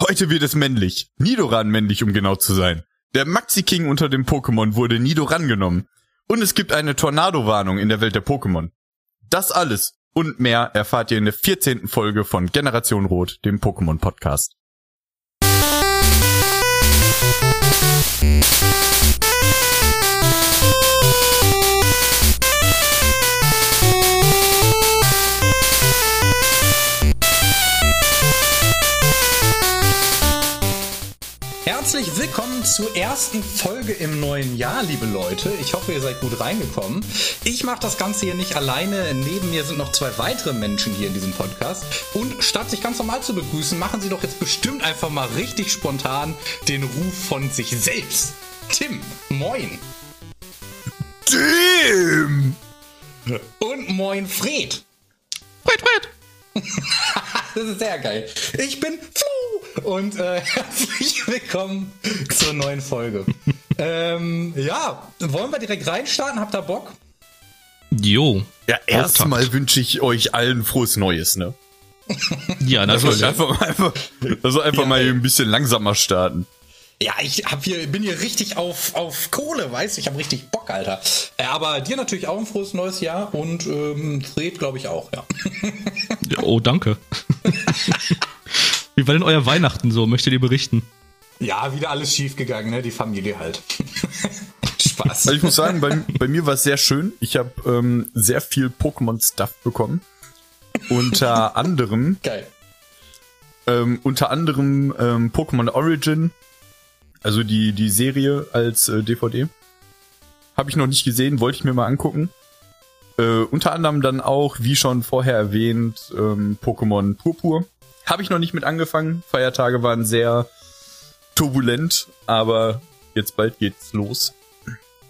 Heute wird es männlich. Nidoran männlich, um genau zu sein. Der Maxi King unter dem Pokémon wurde Nidoran genommen. Und es gibt eine Tornado-Warnung in der Welt der Pokémon. Das alles und mehr erfahrt ihr in der 14. Folge von Generation Rot, dem Pokémon-Podcast. Herzlich zur ersten Folge im neuen Jahr, liebe Leute. Ich hoffe, ihr seid gut reingekommen. Ich mache das Ganze hier nicht alleine. Neben mir sind noch zwei weitere Menschen hier in diesem Podcast. Und statt sich ganz normal zu begrüßen, machen sie doch jetzt bestimmt einfach mal richtig spontan den Ruf von sich selbst. Tim, moin. Tim! Und moin, Fred. Fred, Fred! das ist sehr geil. Ich bin und äh, herzlich willkommen zur neuen Folge. ähm, ja, wollen wir direkt reinstarten? Habt ihr Bock? Jo. Ja, erstmal wünsche ich euch allen frohes Neues, ne? ja, natürlich. Das einfach, einfach, also einfach ja, mal ein bisschen langsamer starten. Ja, ich hab hier, bin hier richtig auf, auf Kohle, weißt du? Ich habe richtig Bock, Alter. Äh, aber dir natürlich auch ein frohes neues Jahr und ähm, Fred, glaube ich, auch, ja. ja. Oh, danke. Wie war denn euer Weihnachten so? Möchtet ihr berichten? Ja, wieder alles schief gegangen, ne? Die Familie halt. Spaß. Also ich muss sagen, bei, bei mir war es sehr schön. Ich habe ähm, sehr viel Pokémon-Stuff bekommen. Unter anderem. Geil. Ähm, unter anderem ähm, Pokémon Origin, also die, die Serie als äh, DVD. Habe ich noch nicht gesehen, wollte ich mir mal angucken. Äh, unter anderem dann auch, wie schon vorher erwähnt, ähm, Pokémon Purpur. Habe ich noch nicht mit angefangen. Feiertage waren sehr turbulent, aber jetzt bald geht's los.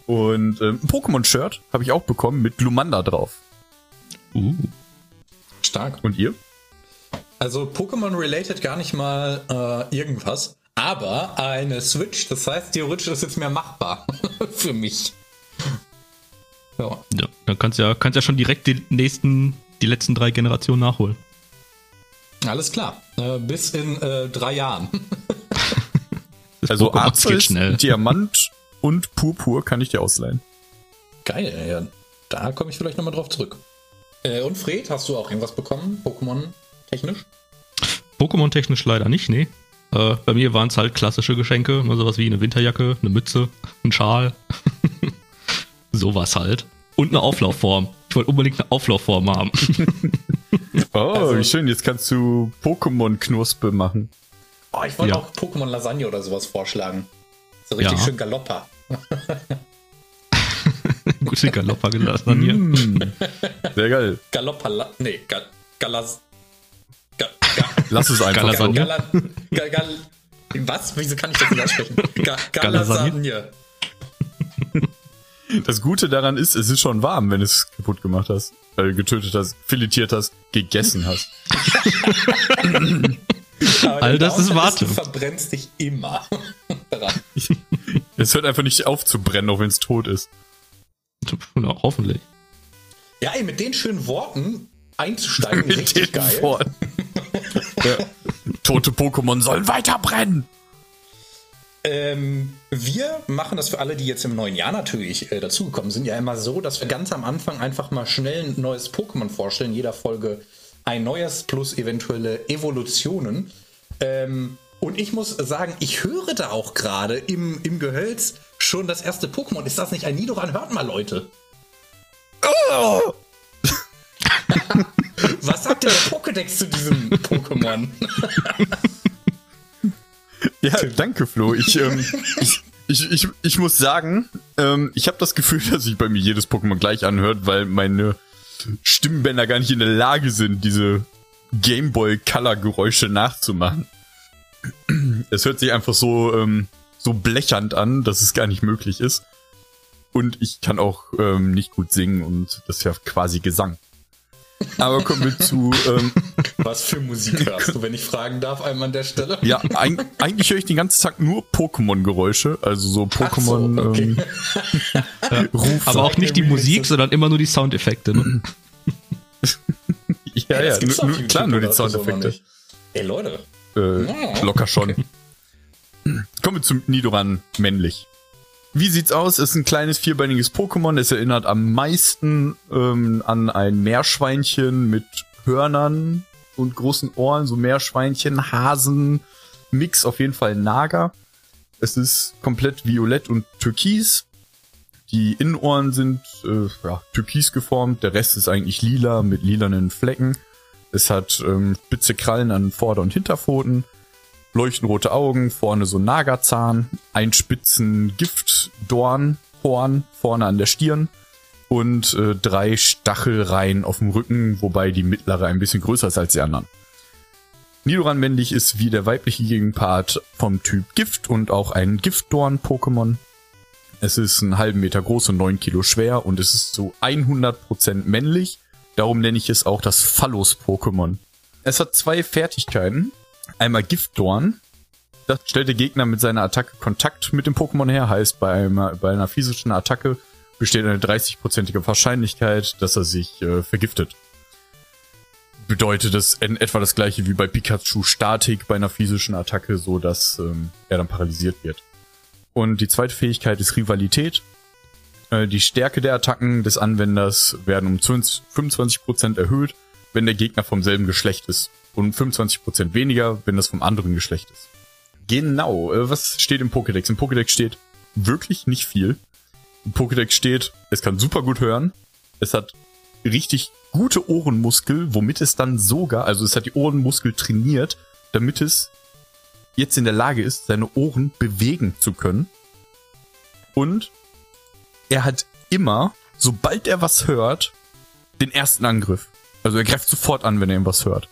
Und ähm, ein Pokémon-Shirt habe ich auch bekommen mit Glumanda drauf. Uh. Stark. Und ihr? Also Pokémon-related gar nicht mal äh, irgendwas. Aber eine Switch, das heißt, theoretisch ist jetzt mehr machbar für mich. Ja. ja, dann kannst du ja, kannst ja schon direkt die nächsten, die letzten drei Generationen nachholen. Alles klar. Äh, bis in äh, drei Jahren. also Arzis, Diamant und Purpur kann ich dir ausleihen. Geil, ja. Da komme ich vielleicht nochmal drauf zurück. Äh, und Fred, hast du auch irgendwas bekommen? Pokémon technisch? Pokémon technisch leider nicht, nee. Äh, bei mir waren es halt klassische Geschenke, nur sowas wie eine Winterjacke, eine Mütze, ein Schal. sowas halt. Und eine Auflaufform. Ich wollte unbedingt eine Auflaufform haben. oh, also, wie schön. Jetzt kannst du Pokémon-Knuspe machen. Oh, ich wollte ja. auch Pokémon-Lasagne oder sowas vorschlagen. So richtig ja. schön Galoppa. Gute Galoppa-Lasagne. Mm, sehr geil. Galoppa, nee, Gal Galas Lass es einfach so. Gal Gal Gal was? Wieso kann ich das nicht aussprechen? Galasagne. Das Gute daran ist, es ist schon warm, wenn du es kaputt gemacht hast, äh, getötet hast, filetiert hast, gegessen hast. All das ist Warte. Du verbrennst dich immer daran. Es hört einfach nicht auf zu brennen, auch wenn es tot ist. Ja, hoffentlich. Ja, ey, mit den schönen Worten einzusteigen, richtig geil. Worten. ja. Tote Pokémon sollen weiter brennen. Ähm, wir machen das für alle, die jetzt im neuen Jahr natürlich äh, dazugekommen sind, ja immer so, dass wir ganz am Anfang einfach mal schnell ein neues Pokémon vorstellen. Jeder Folge ein neues plus eventuelle Evolutionen. Ähm, und ich muss sagen, ich höre da auch gerade im, im Gehölz schon das erste Pokémon. Ist das nicht ein Nidoran? Hört mal, Leute. Oh! Was sagt der Pokédex zu diesem Pokémon? ja, danke, Flo. Ich, ähm, ich, ich, ich, ich muss sagen, ähm, ich habe das Gefühl, dass sich bei mir jedes Pokémon gleich anhört, weil meine Stimmbänder gar nicht in der Lage sind, diese Gameboy-Color-Geräusche nachzumachen. Es hört sich einfach so, ähm, so blechernd an, dass es gar nicht möglich ist. Und ich kann auch ähm, nicht gut singen und das ist ja quasi Gesang. Aber kommen wir zu. Ähm, Was für Musik hörst du, wenn ich fragen darf, einmal an der Stelle? Ja, ein, eigentlich höre ich den ganzen Tag nur Pokémon-Geräusche. Also so Pokémon. So, okay. ähm, Rufe. Aber auch nicht die Musik, sondern immer nur die Soundeffekte. Ne? ja, ja, ja nur, klar, nur die Soundeffekte. Ey, Leute. Äh, locker schon. Kommen wir zum Nidoran männlich. Wie sieht's aus? Es ist ein kleines vierbeiniges Pokémon. Es erinnert am meisten ähm, an ein Meerschweinchen mit Hörnern und großen Ohren, so Meerschweinchen, Hasen, Mix, auf jeden Fall Nager. Es ist komplett violett und türkis. Die Innenohren sind äh, ja, türkis geformt, der Rest ist eigentlich lila mit lilanen Flecken. Es hat ähm, spitze Krallen an Vorder- und Hinterpfoten, leuchtenrote Augen, vorne so ein Nagerzahn, ein spitzen Giftdornhorn vorne an der Stirn und äh, drei Stachelreihen auf dem Rücken, wobei die mittlere ein bisschen größer ist als die anderen. Nidoran männlich ist wie der weibliche Gegenpart vom Typ Gift und auch ein Giftdorn-Pokémon. Es ist einen halben Meter groß und neun Kilo schwer und es ist zu 100% männlich. Darum nenne ich es auch das Phallus-Pokémon. Es hat zwei Fertigkeiten. Einmal Giftdorn. Das stellt der Gegner mit seiner Attacke Kontakt mit dem Pokémon her. Heißt, bei einer, bei einer physischen Attacke besteht eine 30-prozentige Wahrscheinlichkeit, dass er sich äh, vergiftet. Bedeutet es in etwa das gleiche wie bei Pikachu Statik bei einer physischen Attacke, so dass ähm, er dann paralysiert wird. Und die zweite Fähigkeit ist Rivalität. Äh, die Stärke der Attacken des Anwenders werden um 25% erhöht, wenn der Gegner vom selben Geschlecht ist. Und 25% weniger, wenn das vom anderen Geschlecht ist. Genau, äh, was steht im Pokédex? Im Pokédex steht wirklich nicht viel. Pokédex steht, es kann super gut hören. Es hat richtig gute Ohrenmuskel, womit es dann sogar, also es hat die Ohrenmuskel trainiert, damit es jetzt in der Lage ist, seine Ohren bewegen zu können. Und er hat immer, sobald er was hört, den ersten Angriff. Also er greift sofort an, wenn er ihm was hört.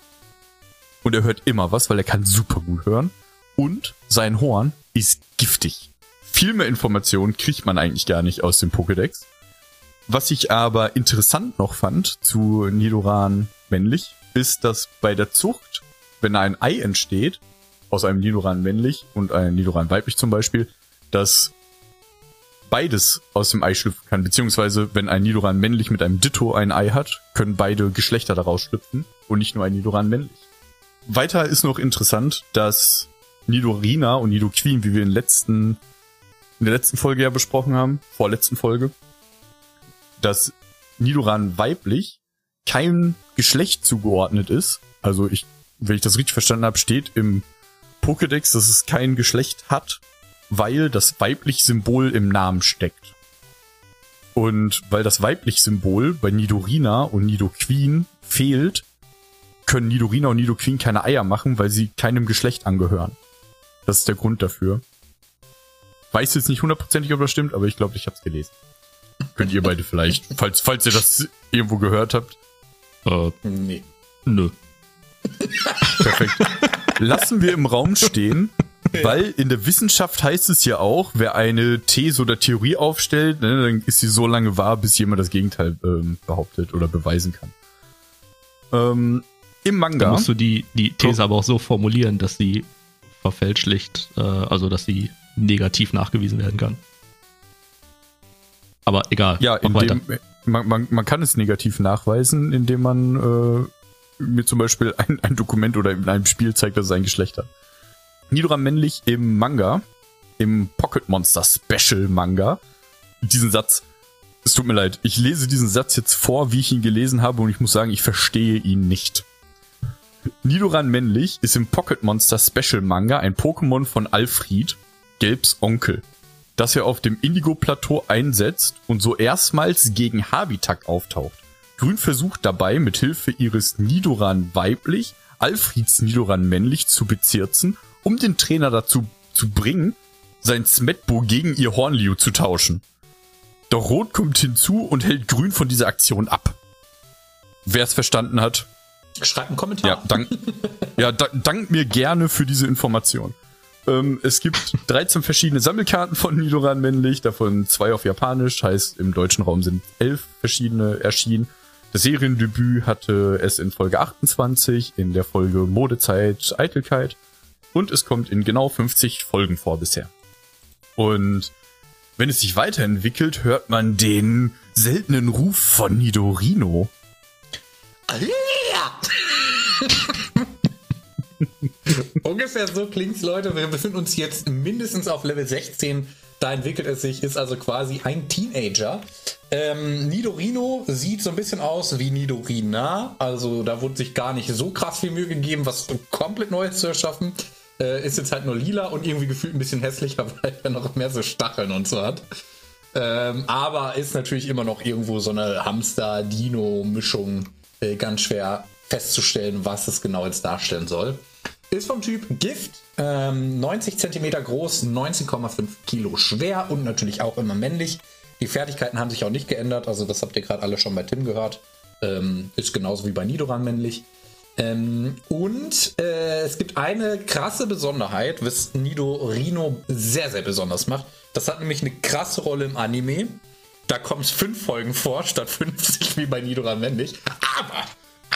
Und er hört immer was, weil er kann super gut hören. Und sein Horn ist giftig. Viel mehr Informationen kriegt man eigentlich gar nicht aus dem Pokédex. Was ich aber interessant noch fand zu Nidoran männlich, ist, dass bei der Zucht, wenn ein Ei entsteht, aus einem Nidoran männlich und einem Nidoran weiblich zum Beispiel, dass beides aus dem Ei schlüpfen kann, beziehungsweise wenn ein Nidoran männlich mit einem Ditto ein Ei hat, können beide Geschlechter daraus schlüpfen und nicht nur ein Nidoran männlich. Weiter ist noch interessant, dass Nidorina und Nidoqueen, wie wir in, letzten, in der letzten Folge ja besprochen haben, vorletzten Folge, dass Nidoran weiblich kein Geschlecht zugeordnet ist. Also ich, wenn ich das richtig verstanden habe, steht im Pokédex, dass es kein Geschlecht hat, weil das weiblich Symbol im Namen steckt. Und weil das weiblich Symbol bei Nidorina und Nidoqueen fehlt, können Nidorina und Nidoqueen keine Eier machen, weil sie keinem Geschlecht angehören. Das ist der Grund dafür. Weiß jetzt nicht hundertprozentig, ob das stimmt, aber ich glaube, ich habe es gelesen. Könnt ihr beide vielleicht, falls, falls ihr das irgendwo gehört habt. Äh, Nee. nö. Perfekt. Lassen wir im Raum stehen, weil in der Wissenschaft heißt es ja auch, wer eine These oder Theorie aufstellt, ne, dann ist sie so lange wahr, bis jemand das Gegenteil ähm, behauptet oder beweisen kann. Ähm, Im Da Manga. musst du die, die These aber auch so formulieren, dass sie verfälschlicht, äh, also dass sie negativ nachgewiesen werden kann. Aber egal. Ja, indem, man, man, man kann es negativ nachweisen, indem man äh, mir zum Beispiel ein, ein Dokument oder in einem Spiel zeigt, dass es ein Geschlecht hat. Nidoran männlich im Manga, im Pocket Monster Special Manga, diesen Satz, es tut mir leid, ich lese diesen Satz jetzt vor, wie ich ihn gelesen habe und ich muss sagen, ich verstehe ihn nicht. Nidoran männlich ist im Pocket Monster Special Manga ein Pokémon von Alfred, Gelbs Onkel das er auf dem Indigo-Plateau einsetzt und so erstmals gegen Habitak auftaucht. Grün versucht dabei, mit Hilfe ihres Nidoran weiblich, Alfreds Nidoran männlich zu bezirzen, um den Trainer dazu zu bringen, sein Smetbo gegen ihr Hornliu zu tauschen. Doch Rot kommt hinzu und hält Grün von dieser Aktion ab. Wer es verstanden hat, Schreibt einen Kommentar. ja, dank, ja, da, dank mir gerne für diese Information. Ähm, es gibt 13 verschiedene Sammelkarten von Nidoran männlich, davon zwei auf Japanisch, heißt im deutschen Raum sind elf verschiedene erschienen. Das Seriendebüt hatte es in Folge 28, in der Folge Modezeit Eitelkeit und es kommt in genau 50 Folgen vor bisher. Und wenn es sich weiterentwickelt, hört man den seltenen Ruf von Nidorino. Ungefähr so klingt's, Leute. Wir befinden uns jetzt mindestens auf Level 16. Da entwickelt es sich, ist also quasi ein Teenager. Ähm, Nidorino sieht so ein bisschen aus wie Nidorina. Also da wurde sich gar nicht so krass viel Mühe gegeben, was komplett Neues zu erschaffen. Äh, ist jetzt halt nur lila und irgendwie gefühlt ein bisschen hässlicher, weil er noch mehr so Stacheln und so hat. Ähm, aber ist natürlich immer noch irgendwo so eine Hamster-Dino-Mischung äh, ganz schwer festzustellen, was es genau jetzt darstellen soll. Ist vom Typ Gift, ähm, 90 cm groß, 19,5 Kilo schwer und natürlich auch immer männlich. Die Fertigkeiten haben sich auch nicht geändert, also das habt ihr gerade alle schon bei Tim gehört. Ähm, ist genauso wie bei Nidoran männlich. Ähm, und äh, es gibt eine krasse Besonderheit, was Nidorino sehr, sehr besonders macht. Das hat nämlich eine krasse Rolle im Anime. Da kommt es fünf Folgen vor, statt 50 wie bei Nidoran männlich. Aber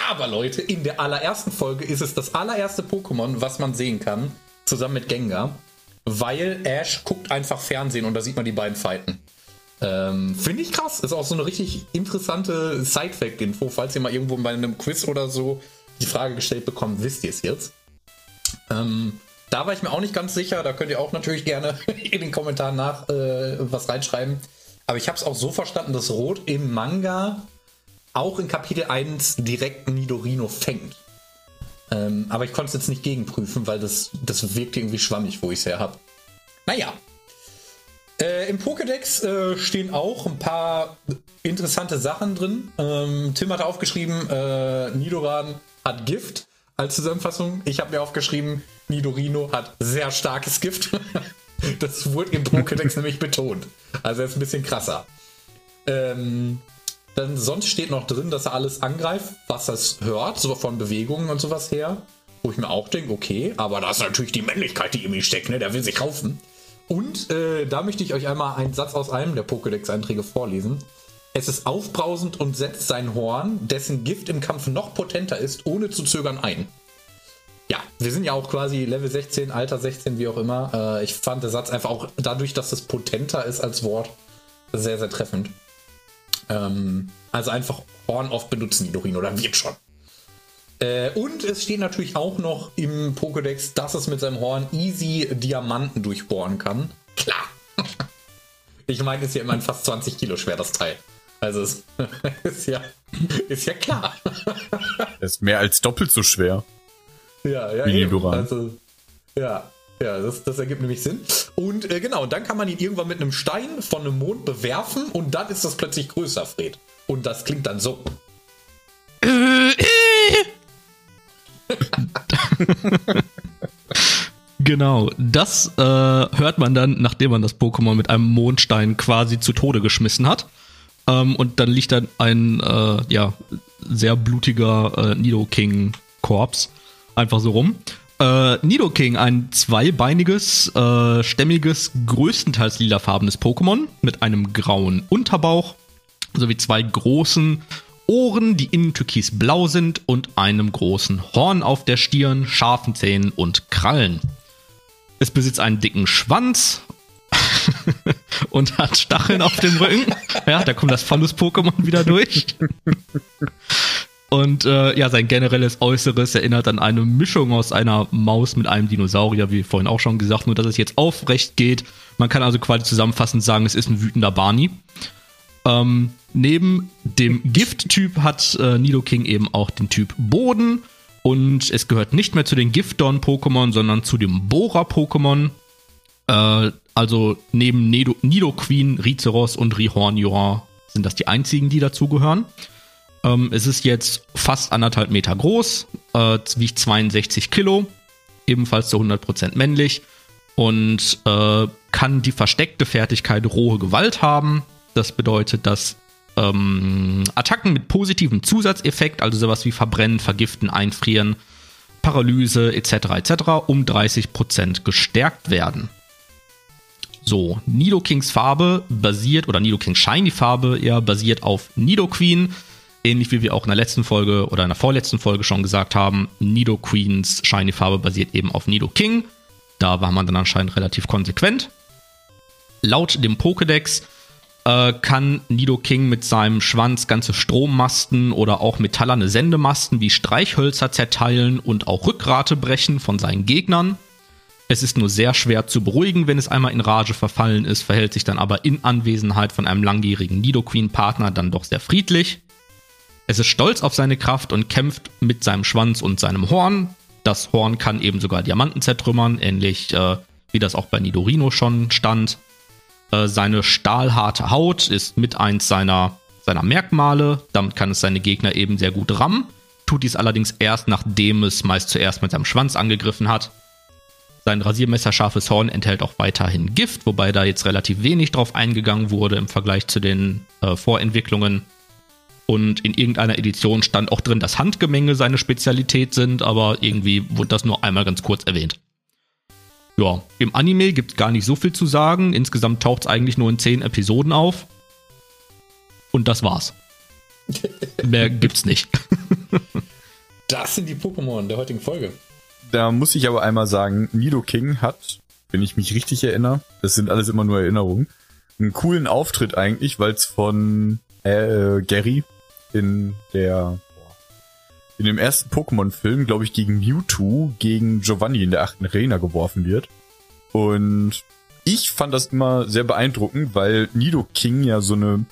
aber Leute, in der allerersten Folge ist es das allererste Pokémon, was man sehen kann, zusammen mit Gengar, weil Ash guckt einfach Fernsehen und da sieht man die beiden fighten. Ähm, Finde ich krass. Ist auch so eine richtig interessante Side-Fact-Info, falls ihr mal irgendwo bei einem Quiz oder so die Frage gestellt bekommt, wisst ihr es jetzt? Ähm, da war ich mir auch nicht ganz sicher. Da könnt ihr auch natürlich gerne in den Kommentaren nach äh, was reinschreiben. Aber ich habe es auch so verstanden, dass Rot im Manga auch in Kapitel 1 direkt Nidorino fängt. Ähm, aber ich konnte es jetzt nicht gegenprüfen, weil das, das wirkte irgendwie schwammig, wo ich es her habe. Naja. Äh, Im Pokédex äh, stehen auch ein paar interessante Sachen drin. Ähm, Tim hat aufgeschrieben, äh, Nidoran hat Gift als Zusammenfassung. Ich habe mir aufgeschrieben, Nidorino hat sehr starkes Gift. das wurde im Pokédex nämlich betont. Also er ist ein bisschen krasser. Ähm, dann sonst steht noch drin, dass er alles angreift, was es hört, so von Bewegungen und sowas her. Wo ich mir auch denke, okay, aber da ist natürlich die Männlichkeit, die in ihm steckt, ne? Der will sich kaufen. Und äh, da möchte ich euch einmal einen Satz aus einem der Pokédex-Einträge vorlesen. Es ist aufbrausend und setzt sein Horn, dessen Gift im Kampf noch potenter ist, ohne zu zögern ein. Ja, wir sind ja auch quasi Level 16, Alter 16, wie auch immer. Äh, ich fand der Satz einfach auch dadurch, dass es potenter ist als Wort, sehr, sehr treffend. Ähm, also einfach Horn oft benutzen, Nidorino, dann wird schon. Äh, und es steht natürlich auch noch im Pokédex, dass es mit seinem Horn easy Diamanten durchbohren kann. Klar. ich meine, ist ja immerhin fast 20 Kilo schwer, das Teil. Also es ist ja, ist ja klar. Ist mehr als doppelt so schwer. Ja, ja. Wie Nidoran. Also, ja, ja, das, das ergibt nämlich Sinn. Und äh, genau, dann kann man ihn irgendwann mit einem Stein von einem Mond bewerfen und dann ist das plötzlich größer, Fred. Und das klingt dann so. genau, das äh, hört man dann, nachdem man das Pokémon mit einem Mondstein quasi zu Tode geschmissen hat. Ähm, und dann liegt dann ein äh, ja, sehr blutiger äh, Nidoking-Korps einfach so rum. Äh, Nidoking, ein zweibeiniges, äh, stämmiges, größtenteils lilafarbenes Pokémon mit einem grauen Unterbauch sowie zwei großen Ohren, die innen türkisblau sind und einem großen Horn auf der Stirn, scharfen Zähnen und Krallen. Es besitzt einen dicken Schwanz und hat Stacheln auf dem Rücken. Ja, da kommt das Phallus-Pokémon wieder durch. Und äh, ja, sein generelles Äußeres erinnert an eine Mischung aus einer Maus mit einem Dinosaurier, wie vorhin auch schon gesagt, nur dass es jetzt aufrecht geht. Man kann also quasi zusammenfassend sagen, es ist ein wütender Barney. Ähm, neben dem Gift-Typ hat äh, Nidoking eben auch den Typ Boden. Und es gehört nicht mehr zu den Giftdorn-Pokémon, sondern zu dem Bohrer-Pokémon. Äh, also neben Nido, Nidoqueen, Rizeros und Rihornior sind das die einzigen, die dazugehören. Ähm, es ist jetzt fast anderthalb Meter groß, äh, wiegt 62 Kilo, ebenfalls zu 100% männlich und äh, kann die versteckte Fertigkeit rohe Gewalt haben. Das bedeutet, dass ähm, Attacken mit positivem Zusatzeffekt, also sowas wie Verbrennen, Vergiften, Einfrieren, Paralyse etc. etc. um 30% gestärkt werden. So, Nidokings Farbe basiert, oder Nidokings Shiny Farbe eher basiert auf Nidoqueen ähnlich wie wir auch in der letzten Folge oder in der vorletzten Folge schon gesagt haben, Nido Queens Shiny Farbe basiert eben auf Nido King. Da war man dann anscheinend relativ konsequent. Laut dem Pokédex äh, kann Nidoking mit seinem Schwanz ganze Strommasten oder auch metallerne Sendemasten wie Streichhölzer zerteilen und auch Rückgrate brechen von seinen Gegnern. Es ist nur sehr schwer zu beruhigen, wenn es einmal in Rage verfallen ist, verhält sich dann aber in Anwesenheit von einem langjährigen Nidoqueen-Partner dann doch sehr friedlich. Es ist stolz auf seine Kraft und kämpft mit seinem Schwanz und seinem Horn. Das Horn kann eben sogar Diamanten zertrümmern, ähnlich äh, wie das auch bei Nidorino schon stand. Äh, seine stahlharte Haut ist mit eins seiner, seiner Merkmale. Damit kann es seine Gegner eben sehr gut rammen. Tut dies allerdings erst, nachdem es meist zuerst mit seinem Schwanz angegriffen hat. Sein rasiermesserscharfes Horn enthält auch weiterhin Gift, wobei da jetzt relativ wenig drauf eingegangen wurde im Vergleich zu den äh, Vorentwicklungen. Und in irgendeiner Edition stand auch drin, dass Handgemenge seine Spezialität sind, aber irgendwie wurde das nur einmal ganz kurz erwähnt. Ja, im Anime gibt es gar nicht so viel zu sagen. Insgesamt taucht es eigentlich nur in zehn Episoden auf. Und das war's. Mehr gibt's nicht. das sind die Pokémon der heutigen Folge da muss ich aber einmal sagen, Nido King hat, wenn ich mich richtig erinnere, das sind alles immer nur Erinnerungen, einen coolen Auftritt eigentlich, weil es von äh, Gary in der in dem ersten Pokémon-Film, glaube ich, gegen Mewtwo, gegen Giovanni in der achten Arena geworfen wird. Und ich fand das immer sehr beeindruckend, weil Nido King ja so eine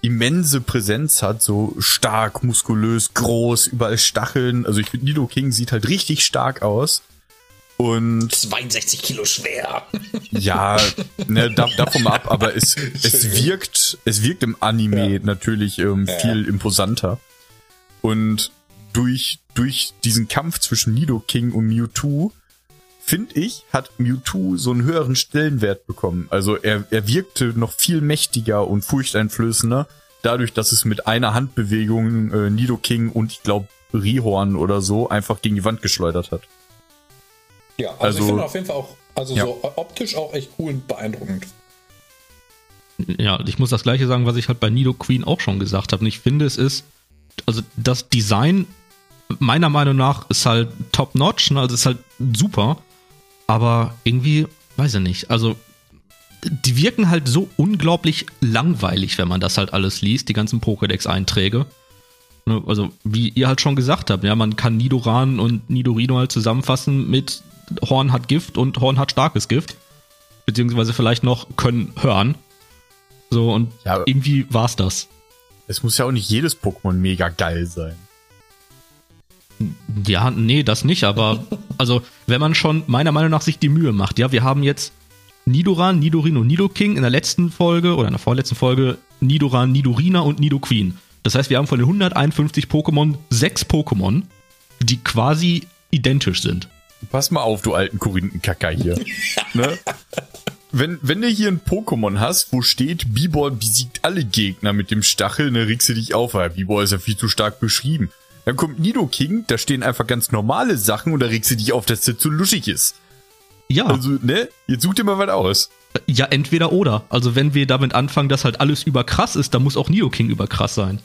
immense Präsenz hat, so stark, muskulös, groß, überall Stacheln. Also ich finde, Nido King sieht halt richtig stark aus. Und 62 Kilo schwer. Ja, ne, da, davon mal ab, aber es, es wirkt, es wirkt im Anime ja. natürlich ähm, viel ja. imposanter. Und durch, durch diesen Kampf zwischen Nido King und Mewtwo, finde ich, hat Mewtwo so einen höheren Stellenwert bekommen. Also er, er wirkte noch viel mächtiger und furchteinflößender, dadurch, dass es mit einer Handbewegung äh, Nidoking und ich glaube Rihorn oder so einfach gegen die Wand geschleudert hat. Ja, also, also ich finde auf jeden Fall auch, also ja. so optisch auch echt cool und beeindruckend. Ja, ich muss das gleiche sagen, was ich halt bei Nido Queen auch schon gesagt habe. Und ich finde, es ist, also das Design meiner Meinung nach ist halt top-notch, ne? also ist halt super. Aber irgendwie, weiß ich nicht, also die wirken halt so unglaublich langweilig, wenn man das halt alles liest, die ganzen Pokédex-Einträge. Ne, also, wie ihr halt schon gesagt habt, ja, man kann Nidoran und Nidorino halt zusammenfassen mit Horn hat Gift und Horn hat starkes Gift. Beziehungsweise vielleicht noch können hören. So, und ja, irgendwie war's das. Es muss ja auch nicht jedes Pokémon mega geil sein. Ja, nee, das nicht, aber also, wenn man schon meiner Meinung nach sich die Mühe macht, ja, wir haben jetzt Nidoran, Nidorino, Nidoking in der letzten Folge oder in der vorletzten Folge Nidoran, Nidorina und Nidoqueen. Das heißt, wir haben von den 151 Pokémon sechs Pokémon, die quasi identisch sind. Pass mal auf, du alten Korinthenkacker hier. ne? Wenn, wenn du hier ein Pokémon hast, wo steht, Bibor besiegt alle Gegner mit dem Stachel, ne, regst du dich auf, weil Bibor ist ja viel zu stark beschrieben. Dann kommt Nido King, da stehen einfach ganz normale Sachen und da regst du dich auf, dass der zu luschig ist. Ja. Also, ne? Jetzt such dir mal was aus. Ja, entweder oder. Also, wenn wir damit anfangen, dass halt alles überkrass ist, dann muss auch Nido King überkrass sein.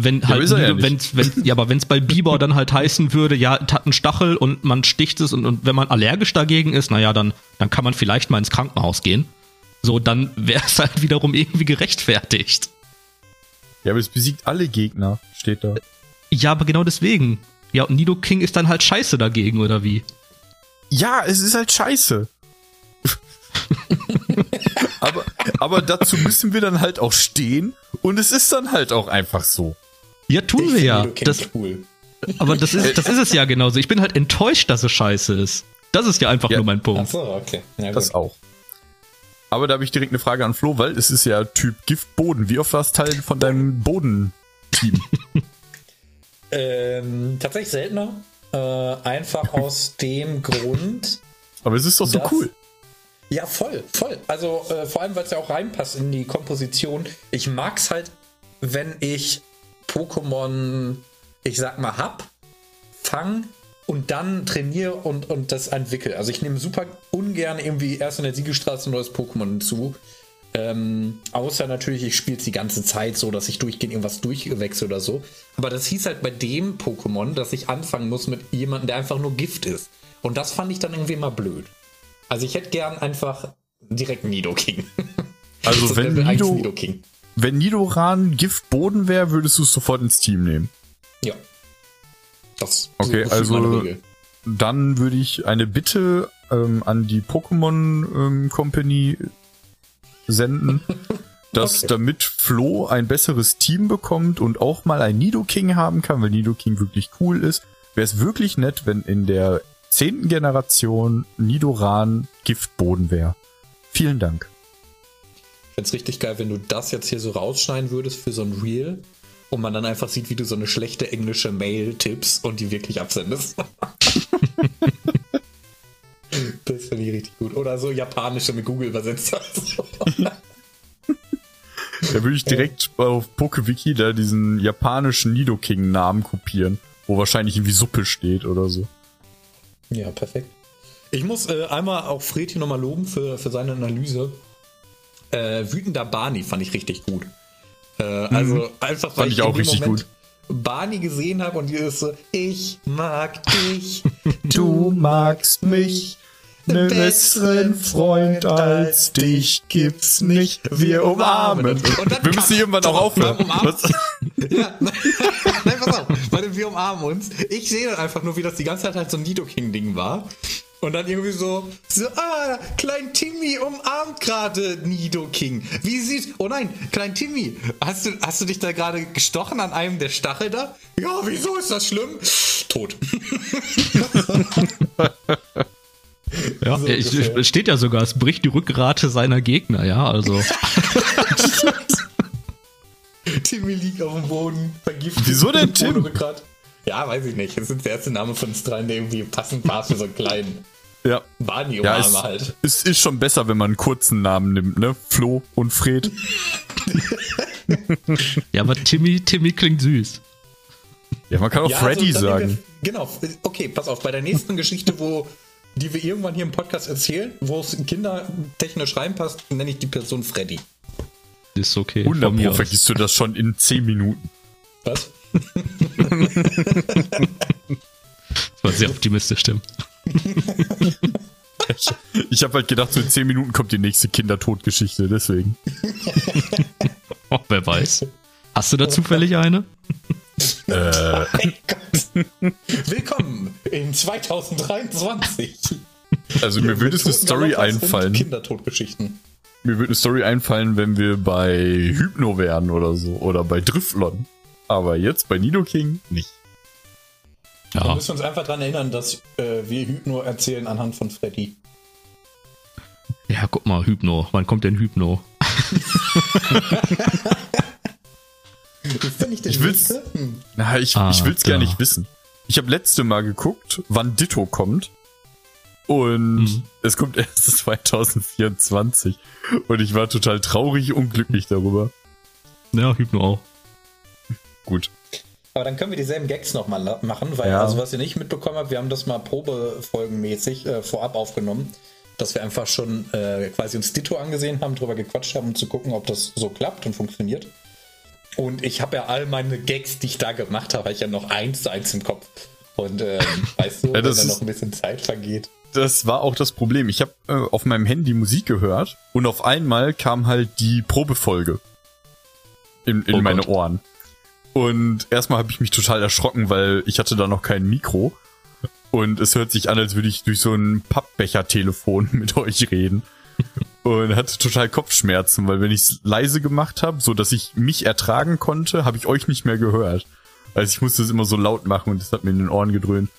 Wenn ja, halt, ja, wenn's, wenn, ja, aber wenn es bei Biber dann halt heißen würde, ja, hat einen Stachel und man sticht es und, und wenn man allergisch dagegen ist, naja, dann, dann kann man vielleicht mal ins Krankenhaus gehen. So, dann wäre es halt wiederum irgendwie gerechtfertigt. Ja, aber es besiegt alle Gegner, steht da. Ja, aber genau deswegen. Ja, und Nido King ist dann halt scheiße dagegen, oder wie? Ja, es ist halt scheiße. aber, aber dazu müssen wir dann halt auch stehen und es ist dann halt auch einfach so. Ja, tun ich wir ja. Das, cool. Aber das ist, das ist es ja genauso. Ich bin halt enttäuscht, dass es scheiße ist. Das ist ja einfach ja. nur mein Punkt. Ach so, okay. Ja, das auch. Aber da habe ich direkt eine Frage an Flo, weil es ist ja Typ Giftboden. Wie oft warst Teil von deinem Bodenteam? Ähm, tatsächlich seltener. Äh, einfach aus dem Grund. Aber es ist doch so cool. Ja, voll, voll. Also äh, vor allem, weil es ja auch reinpasst in die Komposition. Ich mag es halt, wenn ich Pokémon, ich sag mal, hab, fang und dann trainiere und, und das entwickle. Also ich nehme super ungern irgendwie erst in der Siegelstraße ein neues Pokémon hinzu. Ähm, außer natürlich, ich spiele es die ganze Zeit so, dass ich durchgehend irgendwas durchwechsel oder so. Aber das hieß halt bei dem Pokémon, dass ich anfangen muss mit jemandem, der einfach nur Gift ist. Und das fand ich dann irgendwie mal blöd. Also ich hätte gern einfach direkt Nidoking. Also So wenn Level 1 Nido, Nidoking. Wenn Nidoran Giftboden wäre, würdest du es sofort ins Team nehmen. Ja. Das Okay, so also-. Dann würde ich eine Bitte ähm, an die Pokémon ähm, Company senden, dass Okay. damit Flo ein besseres Team bekommt und auch mal ein Nidoking haben kann, weil Nidoking wirklich cool ist, wäre es wirklich nett, wenn in der zehnten Generation Nidoran Giftboden wäre. Vielen Dank. Ich find's richtig geil, wenn du das jetzt hier so rausschneiden würdest für so ein Reel und man dann einfach sieht, wie du so eine schlechte englische Mail tippst und die wirklich absendest. das finde ich richtig gut. Oder so japanische mit Google übersetzt hast. Da würde ich direkt auf PokeWiki da diesen japanischen Nidoking-Namen kopieren, wo wahrscheinlich irgendwie Suppe steht oder so. ja, perfekt. Ich muss äh, einmal auch Fred hier nochmal loben für, für seine Analyse. Äh, Wütender Barney fand ich richtig gut. Äh, also einfach, weil Mhm. Fand ich auch in dem richtig Moment Barney gesehen habe und dieses so, ich mag dich. Du magst mich, ne besseren Freund als dich gibt's nicht. Wir umarmen. Wir müssen irgendwann auch aufhören. Ja, nein, pass auf, wir umarmen uns. Ich sehe dann einfach nur, wie das die ganze Zeit halt so ein Nidoking-Ding war. Und dann irgendwie so, so, ah, Klein Timmy umarmt gerade Nidoking. Wie sieht, oh nein, Klein Timmy, hast du, hast du dich da gerade gestochen an einem der Stachel da? Ja, wieso ist das schlimm? Tot. Ja, So ich, ungefähr. es steht ja sogar, es bricht die Rückgrat seiner Gegner, ja, also. Timmy liegt auf dem Boden, vergiftet. Wieso denn ohne Tim? Rückgrat. Ja, weiß ich nicht. Das ist der erste Name von uns dreien, der irgendwie passend war für so einen kleinen Ja. Barney-Umarmer Ja, es, halt. es ist schon besser, wenn man einen kurzen Namen nimmt, ne? Flo und Fred. Ja, aber Timmy, Timmy klingt süß. Ja, man kann auch Ja, Freddy also, dann nehmen sagen. Wir, genau, okay, pass auf, bei der nächsten Geschichte, wo die wir irgendwann hier im Podcast erzählen, wo es kindertechnisch reinpasst, nenne ich die Person Freddy. Ist okay. 100 von mir Pro vergisst du das schon in 10 Minuten. Was? Das war sehr optimistisch, Tim. Ich habe halt gedacht, so in 10 Minuten kommt die nächste Kindertodgeschichte, deswegen. Oh, wer weiß. Hast du da zufällig eine? Mein Gott. Willkommen in 2023. Also mir würde es eine Story einfallen. Kindertodgeschichten. Mir würde eine Story einfallen, wenn wir bei Hypno wären oder so. Oder bei Driftlon. Aber jetzt bei Nidoking nicht. Da Ja. müssen wir uns einfach dran erinnern, dass äh, wir Hypno erzählen anhand von Freddy. Ja, guck mal, Hypno. Wann kommt denn Hypno? Ist der nicht der Ich will's-? Hm. Na, ich, Ah, ich will's da. gar nicht wissen. Ich habe letzte Mal geguckt, wann Ditto kommt. Und Mhm. es kommt erst 2024. Und ich war total traurig und glücklich darüber. Ja, Hypno auch. Gut. Aber dann können wir dieselben Gags nochmal machen, weil, Ja. also was ihr nicht mitbekommen habt, wir haben das mal probefolgenmäßig äh, vorab aufgenommen, dass wir einfach schon äh, quasi uns Ditto angesehen haben, drüber gequatscht haben, um zu gucken, ob das so klappt und funktioniert. Und ich habe ja all meine Gags, die ich da gemacht habe, habe ich ja noch eins zu eins im Kopf. Und ähm, weißt du, Ja, wenn ist- noch ein bisschen Zeit vergeht. Das war auch das Problem. Ich habe äh, auf meinem Handy Musik gehört und auf einmal kam halt die Probefolge in, in Oh meine Gott. Ohren. Und erstmal habe ich mich total erschrocken, weil ich hatte da noch kein Mikro. Und es hört sich an, als würde ich durch so ein Pappbecher-Telefon mit euch reden. Und hatte total Kopfschmerzen, weil wenn ich es leise gemacht habe, so dass ich mich ertragen konnte, habe ich euch nicht mehr gehört. Also ich musste es immer so laut machen und das hat mir in den Ohren gedröhnt.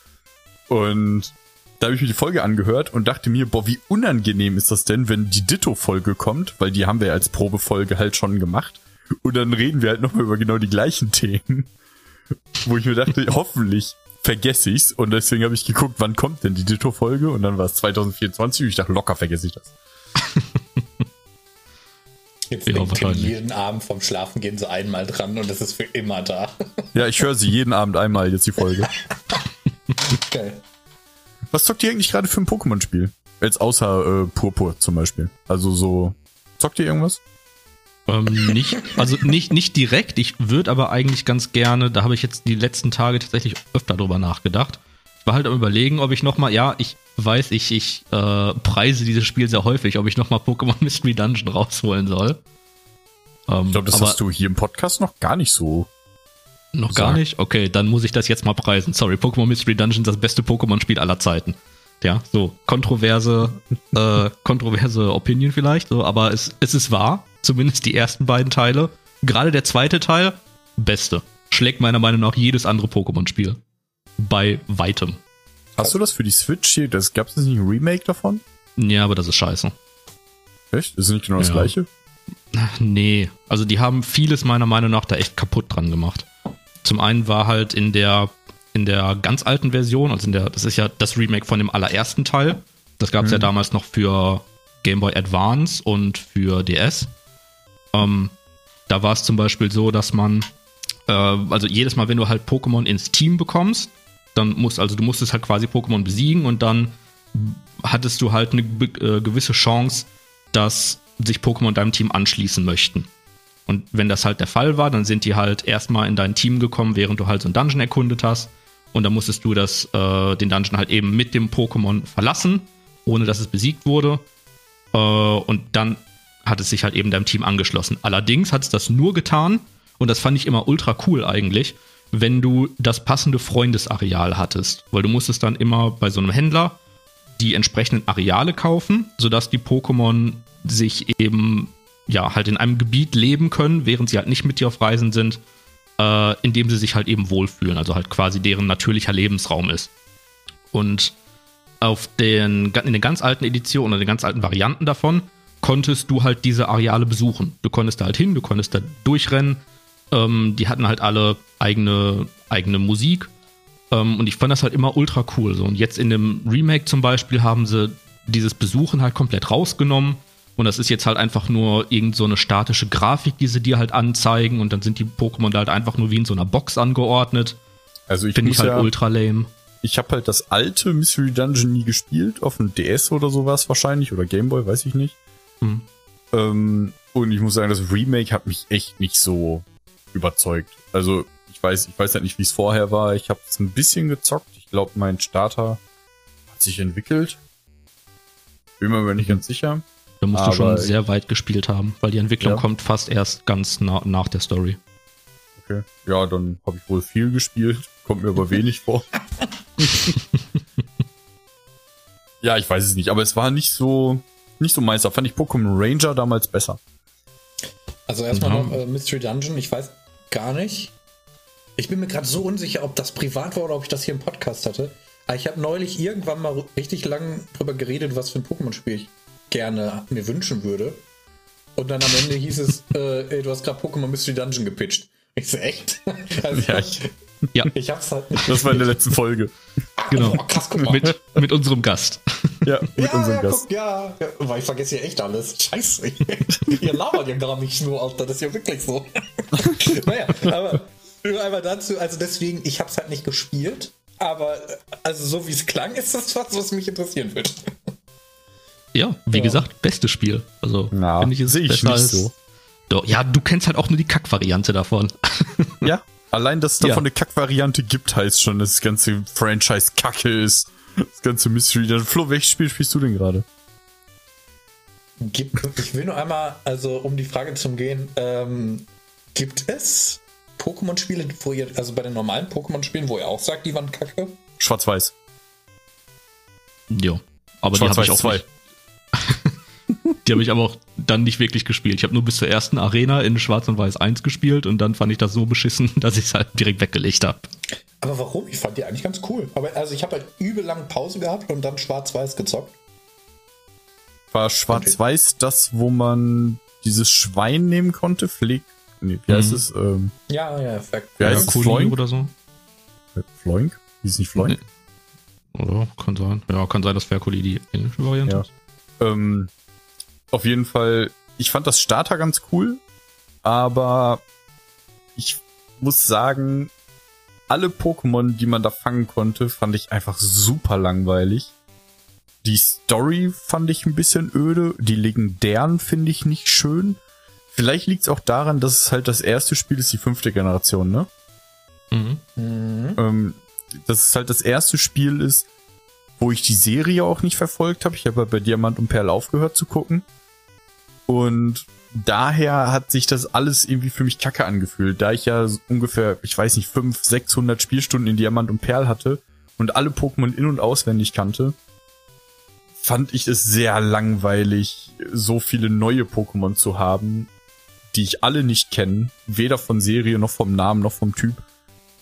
Und da habe ich mir die Folge angehört und dachte mir, boah, wie unangenehm ist das denn, wenn die Ditto-Folge kommt, weil die haben wir ja als Probefolge halt schon gemacht. Und dann reden wir halt nochmal über genau die gleichen Themen. Wo ich mir dachte, hoffentlich vergesse ich's. Und deswegen habe ich geguckt, wann kommt denn die Ditto-Folge? Und dann war es 2024 und ich dachte, locker vergesse ich das. Jetzt Ja, denkt Tim jeden Abend vom Schlafengehen so einmal dran und es ist für immer da. Ja, ich höre sie jeden Abend einmal jetzt die Folge. Geil. Was zockt ihr eigentlich gerade für ein Pokémon-Spiel? Jetzt außer äh, Purpur zum Beispiel. Also so, zockt ihr irgendwas? Ähm, nicht, also nicht, nicht direkt. Ich würde aber eigentlich ganz gerne, da habe ich jetzt die letzten Tage tatsächlich öfter drüber nachgedacht. Ich war halt am überlegen, ob ich nochmal, ja, ich weiß, ich, ich äh, preise dieses Spiel sehr häufig, ob ich nochmal Pokémon Mystery Dungeon rausholen soll. Ähm, ich glaube, das hast du hier im Podcast noch gar nicht so. Noch gesagt. gar nicht? Okay, dann muss ich das jetzt mal preisen. Sorry, Pokémon Mystery Dungeon ist das beste Pokémon-Spiel aller Zeiten. Ja, so kontroverse, äh, kontroverse Opinion vielleicht, so, aber es, es ist wahr. Zumindest die ersten beiden Teile. Gerade der zweite Teil, beste. Schlägt meiner Meinung nach jedes andere Pokémon-Spiel. Bei weitem. Hast du das für die Switch hier? Das gab es nicht ein Remake davon? Ja, aber das ist scheiße. Echt? Ist nicht genau das ja. gleiche? Nee, also die haben vieles meiner Meinung nach da echt kaputt dran gemacht. Zum einen war halt in der in der ganz alten Version, also in der, das ist ja das Remake von dem allerersten Teil. Das gab es mhm. ja damals noch für Game Boy Advance und für DS. Ähm, da war es zum Beispiel so, dass man, äh, also jedes Mal, wenn du halt Pokémon ins Team bekommst, dann musst, also du musstest halt quasi Pokémon besiegen und dann hattest du halt eine äh, gewisse Chance, dass sich Pokémon deinem Team anschließen möchten. Und wenn das halt der Fall war, dann sind die halt erstmal in dein Team gekommen, während du halt so ein Dungeon erkundet hast. Und dann musstest du das, äh, den Dungeon halt eben mit dem Pokémon verlassen, ohne dass es besiegt wurde. Äh, und dann hat es sich halt eben deinem Team angeschlossen. Allerdings hat es das nur getan, und das fand ich immer ultra cool eigentlich, wenn du das passende Freundesareal hattest. Weil du musstest dann immer bei so einem Händler die entsprechenden Areale kaufen, sodass die Pokémon sich eben ja halt in einem Gebiet leben können, während sie halt nicht mit dir auf Reisen sind, äh, in dem sie sich halt eben wohlfühlen, also halt quasi deren natürlicher Lebensraum ist. Und auf den, in den ganz alten Editionen oder den ganz alten Varianten davon konntest du halt diese Areale besuchen. Du konntest da halt hin, du konntest da durchrennen. Ähm, die hatten halt alle eigene, eigene Musik. Ähm, und ich fand das halt immer ultra cool. So. Und jetzt in dem Remake zum Beispiel haben sie dieses Besuchen halt komplett rausgenommen. Und das ist jetzt halt einfach nur irgend so eine statische Grafik, die sie dir halt anzeigen. Und dann sind die Pokémon da halt einfach nur wie in so einer Box angeordnet. Also ich finde ich halt ja, ultra lame. Ich habe halt das alte Mystery Dungeon nie gespielt, auf dem DS oder sowas wahrscheinlich oder Gameboy, weiß ich nicht. Hm. Ähm, und ich muss sagen, das Remake hat mich echt nicht so überzeugt. Also ich weiß, ich weiß halt nicht, wie es vorher war. Ich habe es ein bisschen gezockt. Ich glaube, mein Starter hat sich entwickelt. Bin mir aber nicht ganz sicher. Da musst Aber du schon sehr weit gespielt haben, weil die Entwicklung ja. kommt fast erst ganz na nach der Story. Okay. Ja, dann habe ich wohl viel gespielt. Kommt mir aber wenig vor. ja, ich weiß es nicht, aber es war nicht so, nicht so meister. Fand ich Pokémon Ranger damals besser. Also erstmal mhm. noch äh, Mystery Dungeon, ich weiß gar nicht. Ich bin mir gerade so unsicher, ob das privat war oder ob ich das hier im Podcast hatte. Aber ich habe neulich irgendwann mal richtig lang drüber geredet, was für ein Pokémon-Spiel ich gerne mir wünschen würde. Und dann am Ende hieß es, äh, ey, du hast gerade Pokémon Mystery Dungeon gepitcht. Ich so, echt? Also, ja, ich, ja. ich hab's halt nicht. Das war in der letzten Folge. Genau. Oh, krass. Mit, mit unserem Gast. Ja, mit ja, unserem ja, Gast. Guck, ja, ja, weil ich vergesse ja echt alles. Scheiße. Ihr labert ja gar nicht nur, Alter. Das ist ja wirklich so. naja, aber nur einmal dazu. Also deswegen, ich hab's halt nicht gespielt. Aber also so wie es klang, ist das was, was mich interessieren wird. Ja, wie ja. gesagt, bestes Spiel. Also, ja, finde ich es besser ich als, so. Doch, ja, du kennst halt auch nur die Kack-Variante davon. ja, allein, dass es davon ja. eine Kack-Variante gibt, heißt schon, dass das ganze Franchise Kacke ist. Das ganze Mystery. Dann Flo, welches Spiel spielst du denn gerade? Ich will nur einmal, also um die Frage zu umgehen, ähm, gibt es Pokémon-Spiele, wo ihr, also bei den normalen Pokémon-Spielen, wo ihr auch sagt, die waren kacke? Schwarz-Weiß. Jo. Aber Schwarz die habe ich auch zwei. Nicht. Die habe ich aber auch dann nicht wirklich gespielt. Ich habe nur bis zur ersten Arena in Schwarz und Weiß 1 gespielt und dann fand ich das so beschissen, dass ich es halt direkt weggelegt habe. Aber warum? Ich fand die eigentlich ganz cool. Aber also ich habe halt übel lang Pause gehabt und dann Schwarz-Weiß gezockt. War Schwarz-Weiß okay. das, wo man dieses Schwein nehmen konnte? Flick? Nee, wie heißt mhm. es? Ähm, ja, ja, Fact. Wie heißt ja, Floink oder so? Floink? Hieß es nicht Floink? Nee. Oder? Kann sein. Ja, kann sein, dass Ferkuli die englische Variante ja. ist. Ähm, auf jeden Fall, ich fand das Starter ganz cool, aber ich muss sagen, alle Pokémon, die man da fangen konnte, fand ich einfach super langweilig. Die Story fand ich ein bisschen öde. Die legendären finde ich nicht schön. Vielleicht liegt es auch daran, dass es halt das erste Spiel ist, die fünfte Generation, ne? Mhm. Mhm. Ähm, dass es halt das erste Spiel ist, wo ich die Serie auch nicht verfolgt habe. Ich habe bei Diamant und Perl aufgehört zu gucken. Und daher hat sich das alles irgendwie für mich kacke angefühlt, da ich ja ungefähr, ich weiß nicht, 500, 600 Spielstunden in Diamant und Perl hatte und alle Pokémon in- und auswendig kannte, fand ich es sehr langweilig, so viele neue Pokémon zu haben, die ich alle nicht kenne, weder von Serie noch vom Namen noch vom Typ.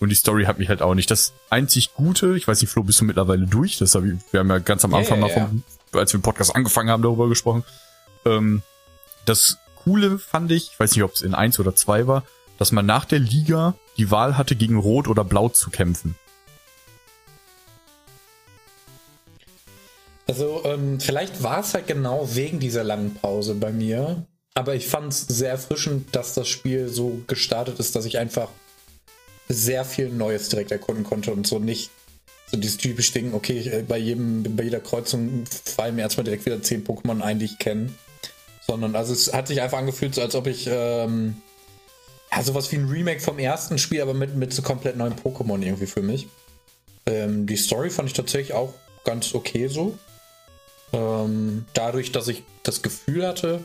Und die Story hat mich halt auch nicht. Das einzig Gute, ich weiß nicht, Flo, bist du mittlerweile durch? Das hab ich, wir haben ja ganz am Anfang ja, mal vom, als wir den Podcast angefangen haben, darüber gesprochen. Ähm, das Coole fand ich, ich weiß nicht, ob es in eins oder zwei war, dass man nach der Liga die Wahl hatte, gegen Rot oder Blau zu kämpfen. Also, ähm, vielleicht war es halt genau wegen dieser langen Pause bei mir. Aber ich fand es sehr erfrischend, dass das Spiel so gestartet ist, dass ich einfach sehr viel Neues direkt erkunden konnte und so nicht so dieses typische Ding, okay, äh, bei jedem, bei jeder Kreuzung fallen mir erstmal direkt wieder zehn Pokémon ein, die ich kenne. Sondern also es hat sich einfach angefühlt, so als ob ich ähm, ja, sowas wie ein Remake vom ersten Spiel, aber mit, mit so komplett neuen Pokémon irgendwie für mich. Ähm, die Story fand ich tatsächlich auch ganz okay so. Ähm, dadurch, dass ich das Gefühl hatte,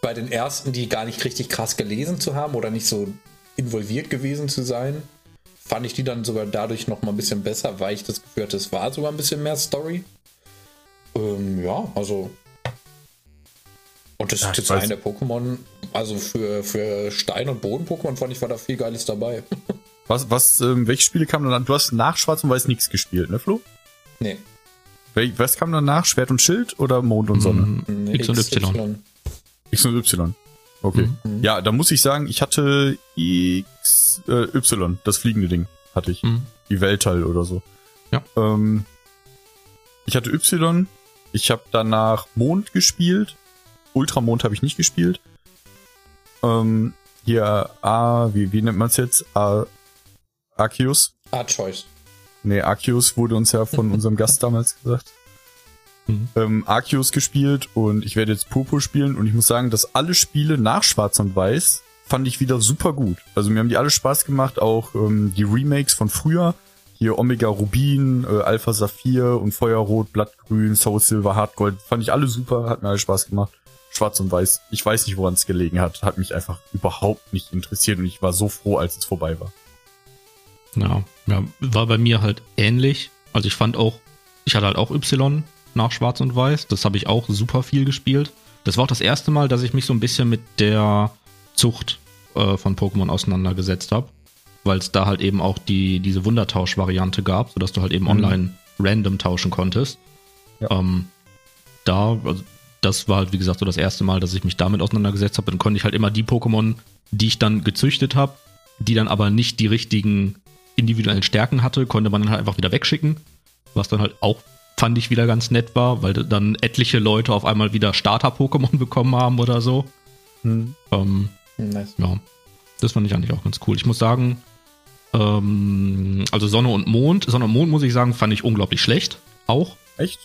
bei den ersten, die gar nicht richtig krass gelesen zu haben oder nicht so involviert gewesen zu sein, fand ich die dann sogar dadurch noch mal ein bisschen besser, weil ich das Gefühl hatte, es war sogar ein bisschen mehr Story. Ähm, ja, also. Und das Ja, ist jetzt weiß- eine der Pokémon, also für, für Stein- und Boden-Pokémon fand ich, war da viel Geiles dabei. Was, was, ähm, welche Spiele kamen dann? Du hast nach Schwarz und Weiß nichts gespielt, ne, Flo? nee. Wel was kam danach? Schwert und Schild oder Mond und Sonne? nee X und Y. X und Y. Okay. Mhm. Ja, da muss ich sagen, ich hatte X, äh, Y, das fliegende Ding, hatte ich. Mhm. Die Weltall oder so. Ja. Ähm, ich hatte Y, ich habe danach Mond gespielt. Ultramond habe ich nicht gespielt. Ähm, hier A, wie, wie nennt man es jetzt? A, Arceus. Choice. Nee, Arceus wurde uns ja von unserem Gast damals gesagt. Mhm. Ähm, Arceus gespielt und ich werde jetzt Purpur spielen und ich muss sagen, dass alle Spiele nach Schwarz und Weiß fand ich wieder super gut. Also mir haben die alle Spaß gemacht, auch ähm, die Remakes von früher. Hier Omega Rubin, äh, Alpha Saphir und Feuerrot, Blattgrün, Soul Silver, Hardgold. Fand ich alle super, hat mir alle Spaß gemacht. Schwarz und Weiß. Ich weiß nicht, woran es gelegen hat. Hat mich einfach überhaupt nicht interessiert und ich war so froh, als es vorbei war. Ja, ja, war bei mir halt ähnlich. Also ich fand auch, ich hatte halt auch Y nach Schwarz und Weiß. Das habe ich auch super viel gespielt. Das war auch das erste Mal, dass ich mich so ein bisschen mit der Zucht äh, von Pokémon auseinandergesetzt habe. Weil es da halt eben auch die, diese Wundertausch-Variante gab, sodass du halt eben Mhm. online random tauschen konntest. Ja. Ähm, da, also das war halt, wie gesagt, so das erste Mal, dass ich mich damit auseinandergesetzt habe. Dann konnte ich halt immer die Pokémon, die ich dann gezüchtet habe, die dann aber nicht die richtigen individuellen Stärken hatte, konnte man dann halt einfach wieder wegschicken. Was dann halt auch, fand ich, wieder ganz nett war, weil dann etliche Leute auf einmal wieder Starter-Pokémon bekommen haben oder so. Ähm, Hm, Nice. ja, das fand ich eigentlich auch ganz cool. Ich muss sagen, ähm, also Sonne und Mond, Sonne und Mond, muss ich sagen, fand ich unglaublich schlecht. Auch. Echt?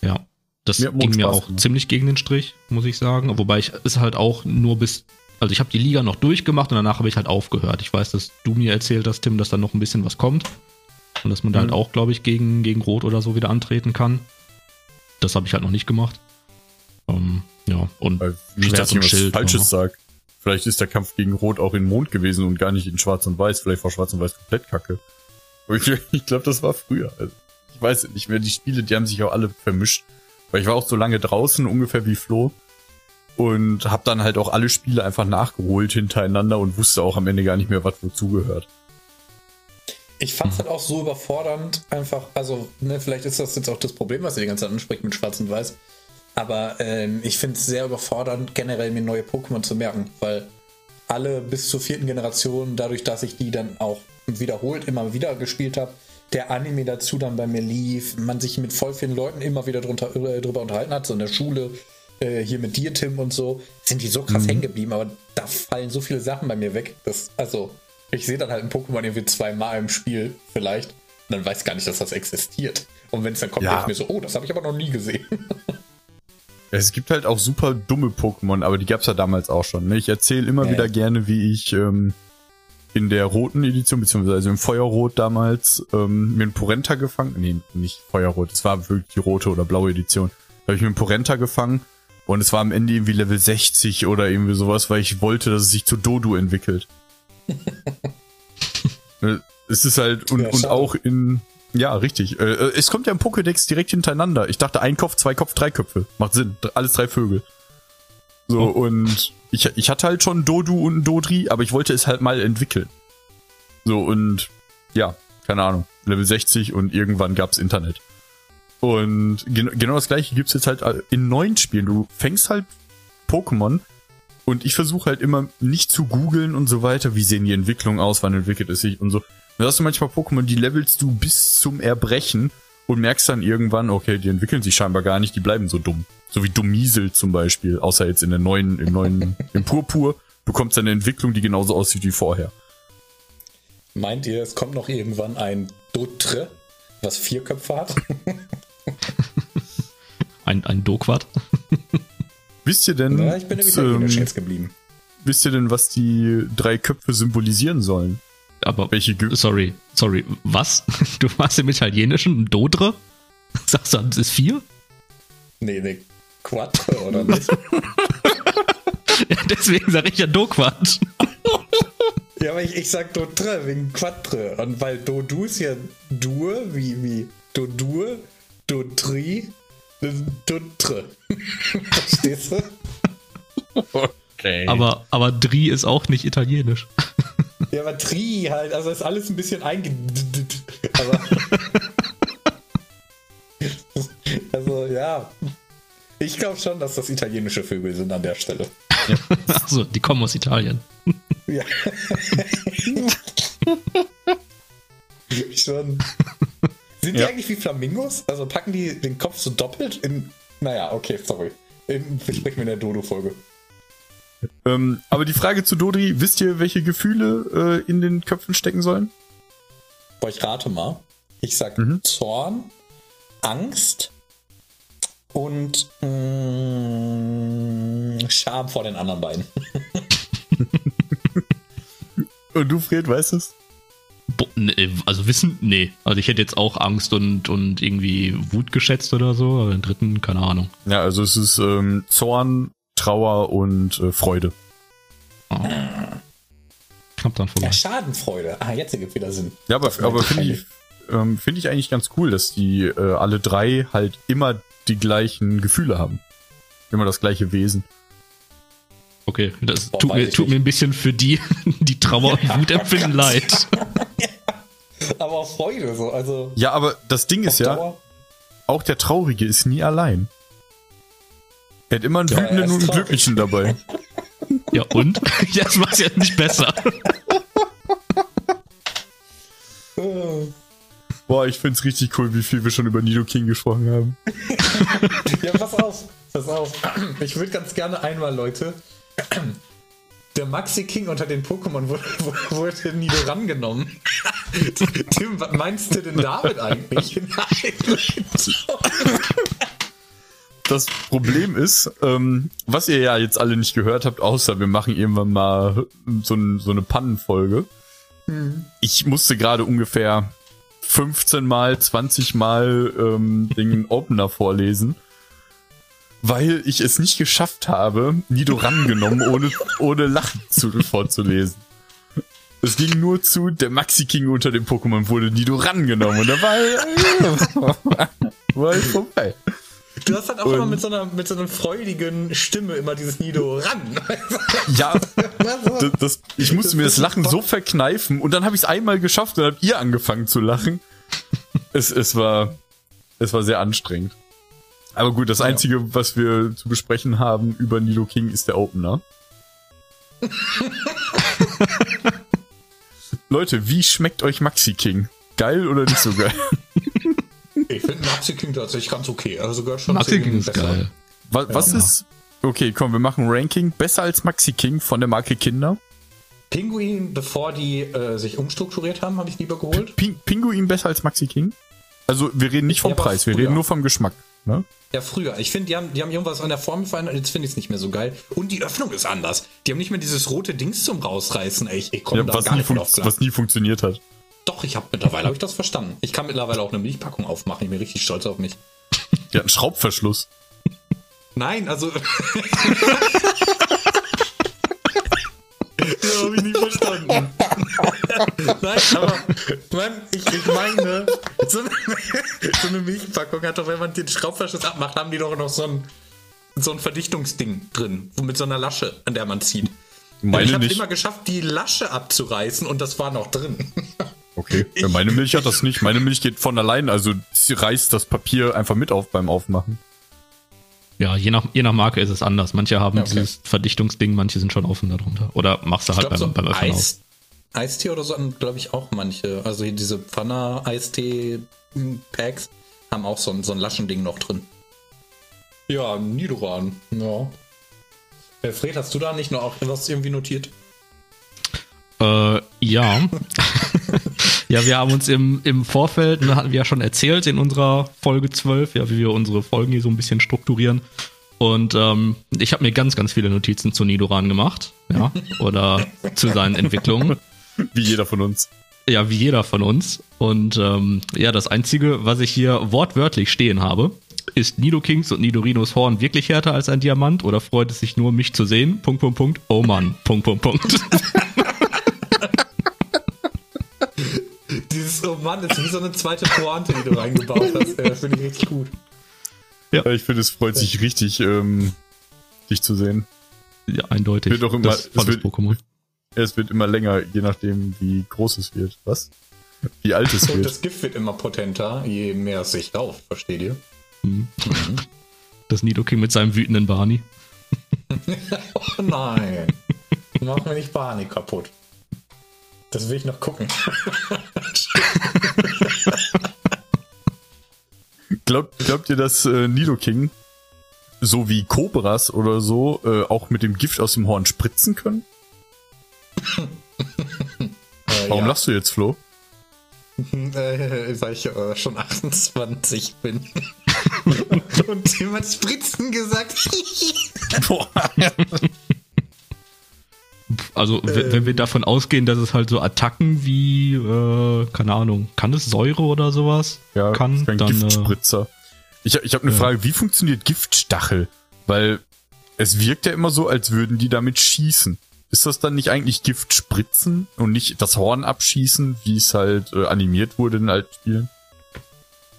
Ja. Das Mir ging mir auch gemacht. ziemlich gegen den Strich, muss ich sagen. Wobei ich es halt auch nur bis. Also ich habe die Liga noch durchgemacht und danach habe ich halt aufgehört. Ich weiß, dass du mir erzählt hast, Tim, dass da noch ein bisschen was kommt. Und dass man da Mhm. halt auch, glaube ich, gegen, gegen Rot oder so wieder antreten kann. Das habe ich halt noch nicht gemacht. Ähm, ja, und Weil nicht, Schwert dass ich was Schild, Falsches aber- sag. Vielleicht ist der Kampf gegen Rot auch in Mond gewesen und gar nicht in Schwarz und Weiß. Vielleicht war Schwarz und Weiß komplett kacke. Ich, ich glaube, das war früher. Also, ich weiß nicht mehr. Die Spiele, die haben sich auch alle vermischt. Weil ich war auch so lange draußen, ungefähr wie Flo. Und hab dann halt auch alle Spiele einfach nachgeholt hintereinander und wusste auch am Ende gar nicht mehr, was wozu gehört. Ich fand es halt auch so überfordernd, einfach, also, ne, vielleicht ist das jetzt auch das Problem, was ihr die ganze Zeit anspricht mit Schwarz und Weiß. Aber ähm, ich finde es sehr überfordernd, generell mir neue Pokémon zu merken, weil alle bis zur vierten Generation, dadurch, dass ich die dann auch wiederholt immer wieder gespielt habe, der Anime dazu dann bei mir lief, man sich mit voll vielen Leuten immer wieder drunter, äh, drüber unterhalten hat, so in der Schule, äh, hier mit dir, Tim und so, sind die so krass hängen geblieben, aber da fallen so viele Sachen bei mir weg. dass, also, ich sehe dann halt ein Pokémon irgendwie zweimal im Spiel vielleicht und dann weiß ich gar nicht, dass das existiert. Und wenn es dann kommt, Ja. denke ich mir so, oh, das habe ich aber noch nie gesehen. Es gibt halt auch super dumme Pokémon, aber die gab's ja damals auch schon. Ne? Ich erzähle immer Ja, wieder gerne, wie ich ähm, in der roten Edition, beziehungsweise im Feuerrot damals, ähm, mir einen Porenta gefangen. Nee, nicht Feuerrot, es war wirklich die rote oder blaue Edition. Da habe ich mir einen Porenta gefangen und es war am Ende irgendwie Level 60 oder irgendwie sowas, weil ich wollte, dass es sich zu Dodu entwickelt. Äh, es ist halt, und, Ja, und auch in, ja, richtig. Äh, äh, es kommt ja im Pokédex direkt hintereinander. Ich dachte, ein Kopf, zwei Kopf, drei Köpfe. Macht Sinn. Alles drei Vögel. So, Oh. und ich, ich hatte halt schon Dodu und Dodri, aber ich wollte es halt mal entwickeln. So, und ja, keine Ahnung. Level 60 und irgendwann gab's Internet. Und gen genau das gleiche gibt's jetzt halt in neuen Spielen. Du fängst halt Pokémon und ich versuche halt immer nicht zu googeln und so weiter, wie sehen die Entwicklungen aus, wann entwickelt es sich und so. Da hast du manchmal Pokémon, die levelst du bis zum Erbrechen und merkst dann irgendwann, okay, die entwickeln sich scheinbar gar nicht, die bleiben so dumm. So wie Dumiesel zum Beispiel, außer jetzt in der neuen, im neuen, im Purpur, bekommst du eine Entwicklung, die genauso aussieht wie vorher. Meint ihr, es kommt noch irgendwann ein Dotre, was vier Köpfe hat? Ein, ein Doquad. Wisst ihr denn, Na, ich bin Italienisch ähm, geblieben. wisst ihr denn, was die drei Köpfe symbolisieren sollen? Aber, Welche Ge sorry, sorry, was? Du warst im Italienischen ein Dodre? Sagst du, das ist vier? Nee, nee, Quattro oder nicht? Ja, deswegen sage ich ja Doquad. ja, aber ich, ich sag Dotre wegen Quatre. Und weil Dodu ist ja Dur, wie, wie Dodur, Dotri, Dotre. Verstehst du? Okay. Aber, aber Dri ist auch nicht italienisch. Ja, aber Tri halt, also ist alles ein bisschen einge... Aber... also, ja. Ich glaube schon, dass das italienische Vögel sind an der Stelle. Achso, die kommen aus Italien. Ja. schon. Sind die Ja. eigentlich wie Flamingos? Also packen die den Kopf so doppelt in... Naja, okay, sorry. In, sprechen wir in der Dodo-Folge. Ähm, aber die Frage zu Dodri, wisst ihr, welche Gefühle äh, in den Köpfen stecken sollen? Boah, ich rate mal. Ich sag Mhm. Zorn, Angst und mh, Scham vor den anderen beiden. Und du, Fred, weißt es? Bo nee, also Wissen, nee. Also ich hätte jetzt auch Angst und, und irgendwie Wut geschätzt oder so, aber den dritten, keine Ahnung. Ja, also es ist ähm, Zorn, Trauer und äh, Freude. Knapp dann vorbei. Ja, Schadenfreude. Ah, jetzt ergibt wieder Sinn. Ja, aber, aber finde ich, ähm, finde ich eigentlich ganz cool, dass die äh, alle drei halt immer die gleichen Gefühle haben. Immer das gleiche Wesen. Okay, das Boah, tut, mir, tut mir ein bisschen für die, die Trauer und Wut empfinden leid. Aber auch Freude, so. Also, Ja, aber das Ding ist ja, Dauer- auch der Traurige ist nie allein. Er hat immer einen Ja, wütenden und einen. Glücklichen dabei. Ja, und? Ja, das macht's ja nicht besser. Boah, ich find's richtig cool, wie viel wir schon über Nido King gesprochen haben. Ja, pass auf, pass auf. Ich würde ganz gerne einmal, Leute. Der Maxi King unter den Pokémon wurde, wurde nie rangenommen. Tim, was meinst du denn damit eigentlich? Nein. Das Problem ist, ähm, was ihr ja jetzt alle nicht gehört habt, außer wir machen irgendwann mal so, ein, so eine Pannenfolge. Ich musste gerade ungefähr 15 mal, 20 mal ähm, den Opener vorlesen, weil ich es nicht geschafft habe, Nido rangenommen, ohne, ohne Lachen zu, vorzulesen. Es ging nur zu, der Maxi King unter dem Pokémon wurde Nido rangenommen und da war, war ich vorbei. Du hast halt auch Und- immer mit so, einer, mit so einer freudigen Stimme immer dieses Nido ran. Ja, das, das, ich musste mir das Lachen so verkneifen und dann habe ich es einmal geschafft und habt ihr angefangen zu lachen. Es, es war, es war sehr anstrengend. Aber gut, das Einzige, was wir zu besprechen haben über Nido King, ist der Opener. Leute, wie schmeckt euch Maxi King? Geil oder nicht so geil? Ich finde Maxi King tatsächlich ganz okay. Also gehört schon Maxi King ist geil. Was, was ist. Okay, komm, wir machen Ranking. Besser als Maxi King von der Marke Kinder. Pinguin, bevor die äh, sich umstrukturiert haben, habe ich lieber geholt. Ping Pinguin besser als Maxi King? Also, wir reden nicht vom Ja, Preis, wir reden nur vom Geschmack. ne? Ja, früher. Ich finde, die haben, die haben irgendwas an der Form verändert, jetzt finde ich es nicht mehr so geil. Und die Öffnung ist anders. Die haben nicht mehr dieses rote Dings zum Rausreißen. Ey, ich, ich komme Ja, da gar nicht drauf klar. was nie funktioniert hat. Doch, ich habe mittlerweile hab ich das verstanden. Ich kann mittlerweile auch eine Milchpackung aufmachen. Ich bin richtig stolz auf mich. Ja, ein Schraubverschluss. Nein, also. ja, habe ich nicht verstanden. Nein, aber Mann, ich, ich meine, so eine, so eine Milchpackung hat doch, wenn man den Schraubverschluss abmacht, haben die doch noch so ein, so ein Verdichtungsding drin, wo mit so einer Lasche, an der man zieht. Meine ich habe immer geschafft, die Lasche abzureißen und das war noch drin. Okay. Ja, meine Milch hat das nicht. Meine Milch geht von allein, also sie reißt das Papier einfach mit auf beim Aufmachen. Ja, je nach, je nach Marke ist es anders. Manche haben Okay. dieses Verdichtungsding, manche sind schon offen darunter. Oder machst du halt glaube, beim, so beim Öffnen auf. Eis, Eistee oder so haben, glaube ich, auch manche. Also hier diese Pfanner-Eistee-Packs haben auch so ein, so ein Laschending noch drin. Ja, Nidoran. Ja. Äh, Fred, hast du da nicht noch auch was irgendwie notiert? Äh, ja. ja, wir haben uns im, im Vorfeld, ne, hatten wir ja schon erzählt in unserer Folge 12, ja, wie wir unsere Folgen hier so ein bisschen strukturieren. Und ähm, ich habe mir ganz, ganz viele Notizen zu Nidoran gemacht, ja, oder zu seinen Entwicklungen. Wie jeder von uns. Ja, wie jeder von uns. Und ähm, ja, das Einzige, was ich hier wortwörtlich stehen habe, ist Nidokings und Nidorinos Horn wirklich härter als ein Diamant oder freut es sich nur, mich zu sehen? Punkt, Punkt, Punkt. Oh Mann. Punkt, Punkt, Punkt. Mann, das ist wie so eine zweite Pointe, die du reingebaut hast. Äh, Finde ich richtig gut. Ja, ich finde, es freut sich richtig, ähm, dich zu sehen. ja, eindeutig. Wird auch immer- das es wird- Pokémon. Es wird immer länger, je nachdem, wie groß es wird. Was? Wie alt es Und wird. das Gift wird immer potenter, je mehr es sich rauft, versteht ihr? Das Nidoking mit seinem wütenden Barney. Oh nein. Mach mir nicht Barney kaputt. Das will ich noch gucken. Glaubt, glaubt ihr, dass äh, Nidoking, so wie Cobras oder so, äh, auch mit dem Gift aus dem Horn spritzen können? Äh, Warum ja. lachst du jetzt, Flo? Äh, weil ich äh, schon 28 bin. Und jemand Spritzen gesagt. Boah. Also, w- wenn wir davon ausgehen, dass es halt so Attacken wie, äh, keine Ahnung, kann es Säure oder sowas? Ja, kann, dann. Äh, Giftspritzer. Ich, ich habe eine ja. Frage, wie funktioniert Giftstachel? Weil es wirkt ja immer so, als würden die damit schießen. Ist das dann nicht eigentlich Giftspritzen und nicht das Horn abschießen, wie es halt äh, animiert wurde in alten Spielen?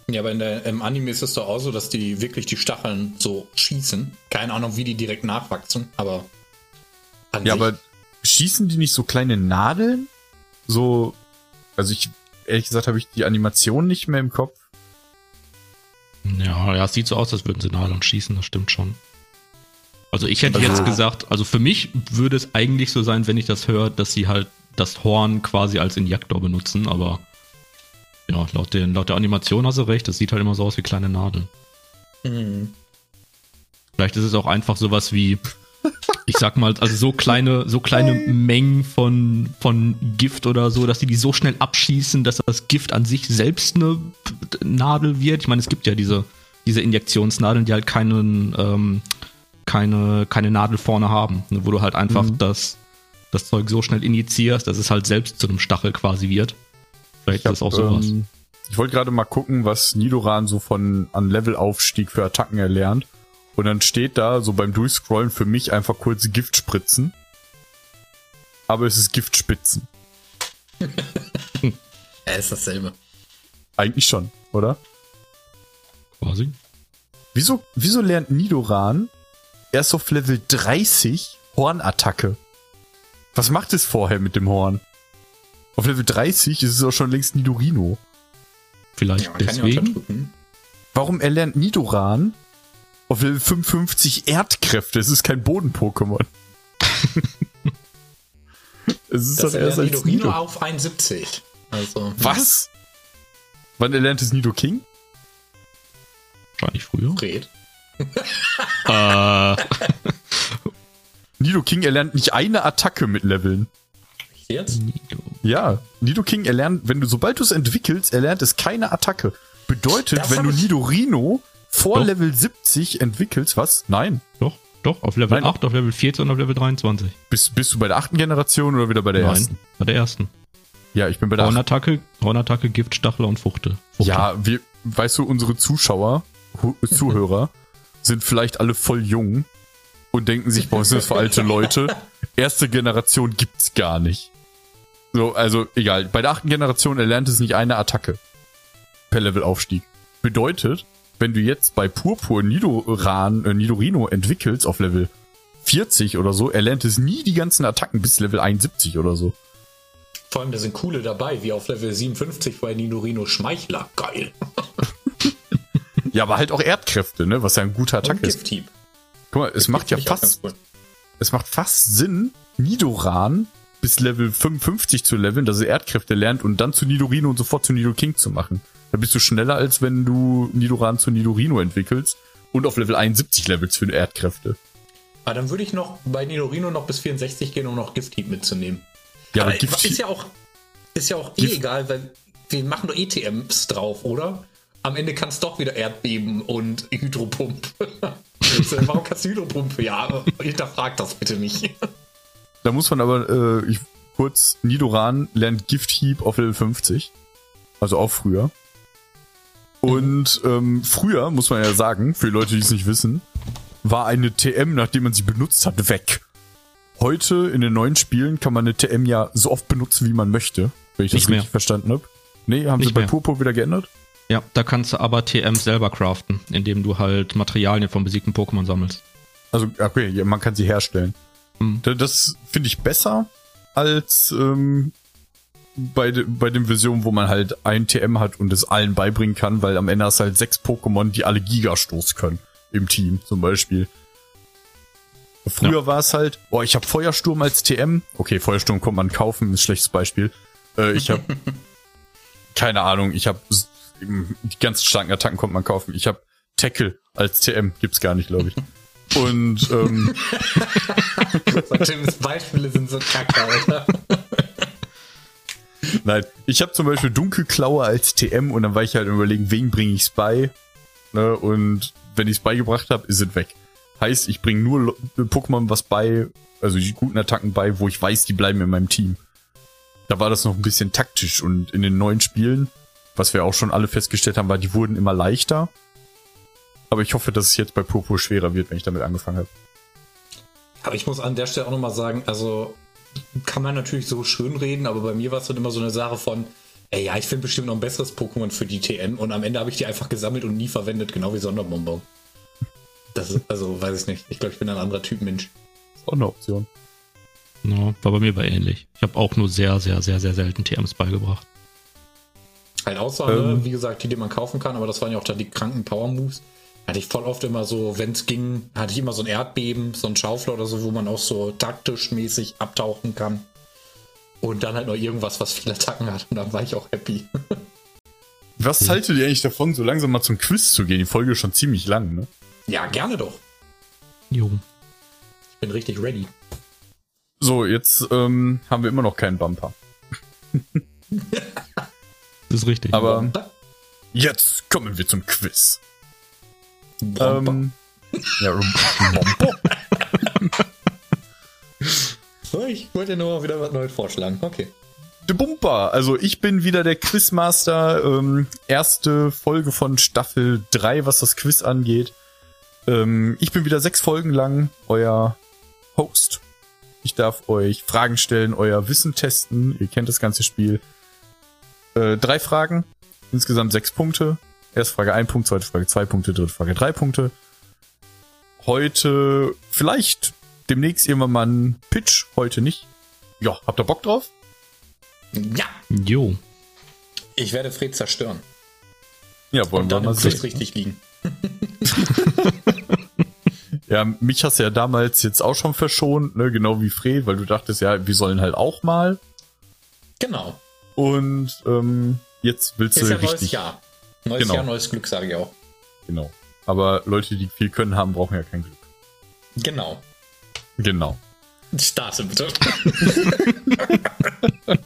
Ja, aber in der, im Anime ist es doch auch so, dass die wirklich die Stacheln so schießen. Keine Ahnung, wie die direkt nachwachsen, aber. An Ja, sich- aber schießen die nicht so kleine Nadeln? So, also ich, ehrlich gesagt, habe ich die Animation nicht mehr im Kopf. Ja, ja, es sieht so aus, als würden sie Nadeln schießen, das stimmt schon. Also ich hätte Also- jetzt gesagt, also für mich würde es eigentlich so sein, wenn ich das höre, dass sie halt das Horn quasi als Injektor benutzen, aber ja, laut, den, laut der Animation hast du recht, das sieht halt immer so aus wie kleine Nadeln. Mhm. Vielleicht ist es auch einfach sowas wie, ich sag mal, also so kleine, so kleine Mengen von, von Gift oder so, dass die die so schnell abschießen, dass das Gift an sich selbst eine Nadel wird. Ich meine, es gibt ja diese, diese Injektionsnadeln, die halt keinen, ähm, keine, keine Nadel vorne haben, ne, wo du halt einfach das, das Zeug so schnell injizierst, dass es halt selbst zu einem Stachel quasi wird. Vielleicht ist das auch sowas. Ähm, ich wollte gerade mal gucken, was Nidoran so von an Levelaufstieg für Attacken erlernt. Und dann steht da so beim Durchscrollen für mich einfach kurz Giftspritzen. Aber es ist Giftspitzen. Ja, ist dasselbe. Eigentlich schon, oder? quasi. Wieso, wieso lernt Nidoran erst auf Level 30 Hornattacke? Was macht es vorher mit dem Horn? Auf Level 30 ist es auch schon längst Nidorino. Vielleicht Ja, deswegen. Warum erlernt Nidoran auf Level 55 Erdkräfte? Es ist kein Boden-Pokémon. es ist Das doch erst als Nidorino Nido. auf 71. Also. Was? Wann erlernt es Nidoking? Wahrscheinlich früher. Fred. äh, Nidoking erlernt nicht eine Attacke mit Leveln. Jetzt? Nido. Ja, Nidoking erlernt, wenn du, sobald du es entwickelst, erlernt es keine Attacke. Bedeutet, Das wenn du ich- Nidorino vor Doch. Level 70 entwickelst, was? Nein. Doch, doch, auf Level Nein. 8, auf Level 14 und auf Level 23. Bist, bist du bei der achten Generation oder wieder bei der Nein, ersten? bei der ersten. Ja, ich bin bei der achten. Hornattacke, Hornattacke, Gift, Stachel und Fuchte. Fuchte. Ja, wir, weißt du, unsere Zuschauer, Zuhörer sind vielleicht alle voll jung und denken sich, boah, was ist das für alte Leute? Erste Generation gibt's gar nicht. So, also egal. Bei der achten Generation erlernt es nicht eine Attacke per Levelaufstieg. Bedeutet, wenn du jetzt bei Purpur Nidoran, äh, Nidorino entwickelst auf Level 40 oder so, erlernt es nie die ganzen Attacken bis Level 71 oder so. Vor allem, da sind coole dabei, wie auf Level 57 bei Nidorino Schmeichler. Geil. Ja, aber halt auch Erdkräfte, ne, was ja ein guter Attack ist. Guck mal, es macht ja fast cool. es macht fast Sinn, Nidoran bis Level 55 zu leveln, dass er Erdkräfte lernt und dann zu Nidorino und sofort zu Nidoking zu machen. Da bist du schneller, als wenn du Nidoran zu Nidorino entwickelst und auf Level 71 levelst für Erdkräfte. Aber dann würde ich noch bei Nidorino noch bis 64 gehen, um noch Gift-Hieb mitzunehmen. Ja, aber Aber Gift, ist ja auch, ist ja auch eh Gift- egal, weil wir machen doch ETMs drauf, oder? Am Ende kann es doch wieder Erdbeben und Hydropump. So, Warum kannst du Hydropump? Ja, hinterfrag das bitte nicht. da muss man aber äh, ich, kurz, Nidoran lernt Gifthieb auf Level 50. Also auch früher. Und ähm, früher, muss man ja sagen, für die Leute, die es nicht wissen, war eine TM, nachdem man sie benutzt hat, weg. Heute in den neuen Spielen kann man eine TM ja so oft benutzen, wie man möchte, wenn ich das Nicht mehr. richtig verstanden habe. Nee, haben sie Nicht bei mehr. Purpur wieder geändert? Ja, da kannst du aber TMs selber craften, indem du halt Materialien von besiegten Pokémon sammelst. Also, okay, man kann sie herstellen. Hm. Da- Das finde ich besser als ähm, bei, de, bei den Versionen, wo man halt ein TM hat und es allen beibringen kann, weil am Ende hast du halt sechs Pokémon, die alle Gigastoß können. Im Team zum Beispiel. Früher war es halt, oh, ich habe Feuersturm als TM. Okay, Feuersturm kommt man kaufen, ist ein schlechtes Beispiel. Äh, ich habe keine Ahnung, ich habe die ganzen starken Attacken kommt man kaufen. Ich habe Tackle als TM, gibt's gar nicht, glaube ich. Und ähm, Tims Beispiele sind so kacke, Alter. Nein, ich habe zum Beispiel Dunkelklaue als TM und dann war ich halt überlegen, wen bringe ich's bei. Ne? Und wenn ich's beigebracht habe, ist es weg. Heißt, ich bringe nur Pokémon was bei, also die guten Attacken bei, wo ich weiß, die bleiben in meinem Team. Da war das noch ein bisschen taktisch und in den neuen Spielen, was wir auch schon alle festgestellt haben, war, die wurden immer leichter. Aber ich hoffe, dass es jetzt bei Purpur schwerer wird, wenn ich damit angefangen habe. Aber ich muss an der Stelle auch nochmal sagen, also kann man natürlich so schön reden, aber bei mir war es dann immer so eine Sache von, ey, ja, ich finde bestimmt noch ein besseres Pokémon für die TM und am Ende habe ich die einfach gesammelt und nie verwendet, genau wie Sonderbonbon. Das ist, also, weiß ich nicht. Ich glaube, ich bin ein anderer Typ Mensch. Ist auch eine Option. Ja, war bei mir aber ähnlich. Ich habe auch nur sehr, sehr, sehr, sehr selten TMs beigebracht. Halt außer, Ähm. ne, wie gesagt, die, die man kaufen kann, aber das waren ja auch dann die kranken Power-Moves. Hatte ich voll oft immer so, wenn es ging, hatte ich immer so ein Erdbeben, so ein Schaufler oder so, wo man auch so taktisch mäßig abtauchen kann. Und dann halt noch irgendwas, was viele Attacken hat. Und dann war ich auch happy. Was haltet ihr eigentlich davon, so langsam mal zum Quiz zu gehen? Die Folge ist schon ziemlich lang, ne? Ja, gerne doch. Jo. Ich bin richtig ready. So, jetzt ähm, haben wir immer noch keinen Bumper. Das ist richtig. Aber jetzt kommen wir zum Quiz. Bomber. Ähm, ja. So, ich wollte nur wieder was Neues vorschlagen. Okay. Der Bumper. Also ich bin wieder der Quizmaster. Ähm, erste Folge von Staffel 3, was das Quiz angeht. Ähm, ich bin wieder sechs Folgen lang euer Host. Ich darf euch Fragen stellen, euer Wissen testen. Ihr kennt das ganze Spiel. Äh, drei Fragen, insgesamt sechs Punkte. Erste Frage ein Punkt, zweite Frage zwei Punkte, dritte Frage drei Punkte. Heute vielleicht demnächst irgendwann mal ein Pitch, heute nicht. Ja, habt ihr Bock drauf? Ja, Jo. ich werde Fred zerstören. Ja, wollen Und wir dann mal sehen. richtig liegen. Ja, mich hast du ja damals jetzt auch schon verschont, ne? genau wie Fred, weil du dachtest, ja, wir sollen halt auch mal. Genau. Und ähm, jetzt willst du ja neues richtig. Jahr. Neues Genau. Jahr, neues Glück, sage ich auch. Genau. Aber Leute, die viel können haben, brauchen ja kein Glück. Genau. Genau. Starte bitte.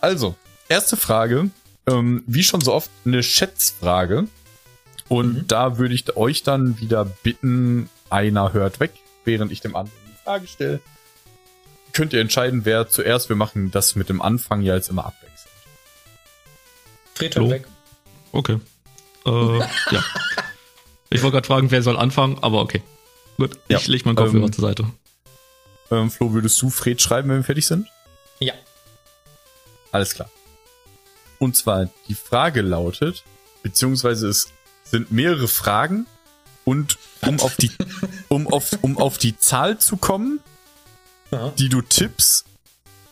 Also, erste Frage. Ähm, wie schon so oft eine Schätzfrage. Und Mhm. da würde ich euch dann wieder bitten, einer hört weg, während ich dem anderen die Frage stelle. Könnt ihr entscheiden, wer zuerst, wir machen das mit dem Anfang ja jetzt immer abwechselnd. Fred hört weg. Okay. Äh, ja. Ich wollte gerade fragen, wer soll anfangen, aber okay. Gut, Ja, ich leg meinen Kopfhörer ähm, zur Seite. Ähm, Flo, würdest du Fred schreiben, wenn wir fertig sind? Ja. Alles klar. Und zwar, die Frage lautet, beziehungsweise es sind mehrere Fragen und um auf die, um auf, um auf die Zahl zu kommen, Aha. die du tippst,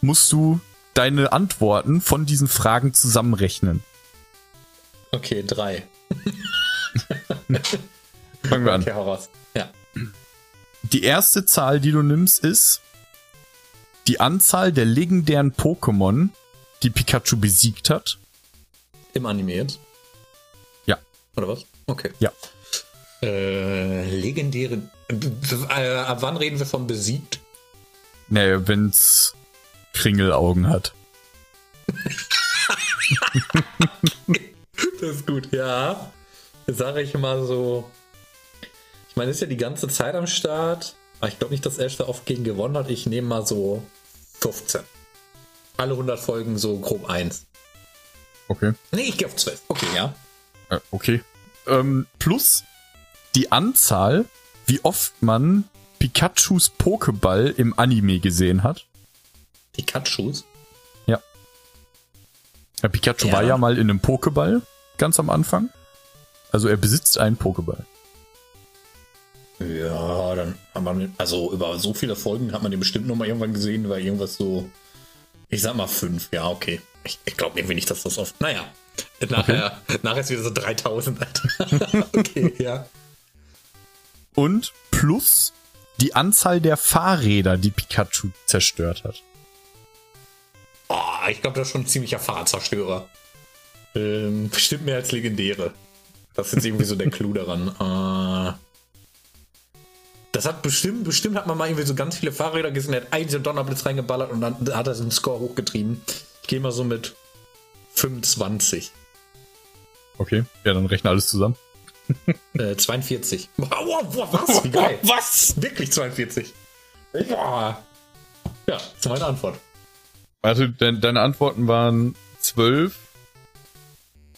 musst du deine Antworten von diesen Fragen zusammenrechnen. Okay, drei. Fangen wir an. Okay, hau raus. Ja. Die erste Zahl, die du nimmst, ist die Anzahl der legendären Pokémon, die Pikachu besiegt hat. Im Anime jetzt? Ja. Oder was? Okay. Ja. Äh, legendäre. Äh, ab wann reden wir von besiegt? Naja, wenn's Kringelaugen hat. Das ist gut, ja. Sage ich mal so. Ich meine, ist ja die ganze Zeit am Start. Aber ich glaube nicht, dass Ash da oft gegen gewonnen hat. Ich nehme mal so 15. Alle 100 Folgen so grob 1. Okay. Nee, ich gehe auf 12. Okay, ja. Äh, okay. Ähm, plus die Anzahl, wie oft man Pikachus Pokéball im Anime gesehen hat. Pikachus. Ja. ja Pikachu Ja. war ja mal in einem Pokéball, ganz am Anfang. Also er besitzt einen Pokéball. Ja, dann hat man, also über so viele Folgen hat man den bestimmt noch mal irgendwann gesehen, weil irgendwas so, ich sag mal fünf, ja, okay. Ich, ich glaube irgendwie nicht, dass das oft, naja. Nachher, nachher ist wieder so 3000, Alter. okay, ja. Und plus die Anzahl der Fahrräder, die Pikachu zerstört hat. Oh, ich glaube, das ist schon ein ziemlicher Fahrradzerstörer. Ähm, bestimmt mehr als legendäre. Das ist jetzt irgendwie so der Clou daran. Äh, das hat bestimmt, bestimmt hat man mal irgendwie so ganz viele Fahrräder gesehen, der hat einen so Donnerblitz reingeballert und dann hat er den Score hochgetrieben. Ich gehe mal so mit 25. Okay. Ja, dann rechne alles zusammen. Äh, 42. Wow, wow, was? Wie geil. Was? Wirklich 42. Boah. Ja, das ist meine Antwort. Also de deine Antworten waren 12,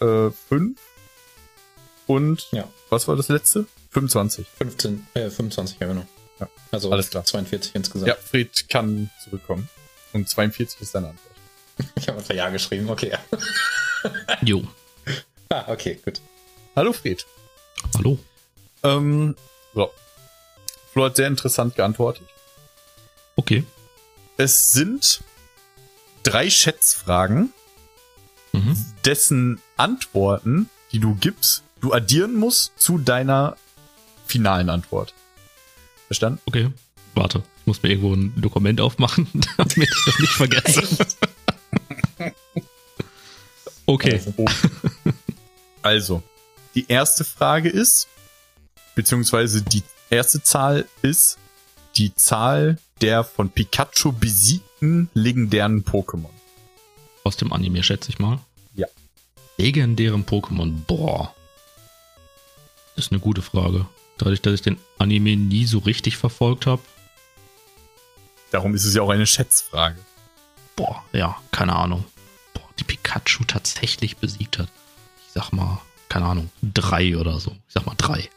äh, 5 und Ja. was war das letzte? 25. 15, äh, 25, ja genau. Ja. Also Alles klar. 42 insgesamt. Ja, Fred kann zurückkommen. Und 42 ist deine Antwort. Ich habe einfach Ja geschrieben, okay. Ja. Jo. Ah, okay, gut. Hallo Fred. Hallo. Ähm, so. Flo hat sehr interessant geantwortet. Okay. Es sind drei Schätzfragen, Mhm. dessen Antworten, die du gibst, du addieren musst zu deiner finalen Antwort. Verstanden? Okay. Warte, ich muss mir irgendwo ein Dokument aufmachen, damit ich das nicht vergesse. Okay. Oh. Also, die erste Frage ist, beziehungsweise die erste Zahl ist die Zahl der von Pikachu besiegten legendären Pokémon. Aus dem Anime, schätze ich mal. Ja. Legendären Pokémon. Boah. Das ist eine gute Frage. Dadurch, dass ich den Anime nie so richtig verfolgt habe. Darum ist es ja auch eine Schätzfrage. Boah, ja, keine Ahnung. Boah, die Pikachu tatsächlich besiegt hat. Ich sag mal, keine Ahnung, drei oder so. Ich sag mal drei.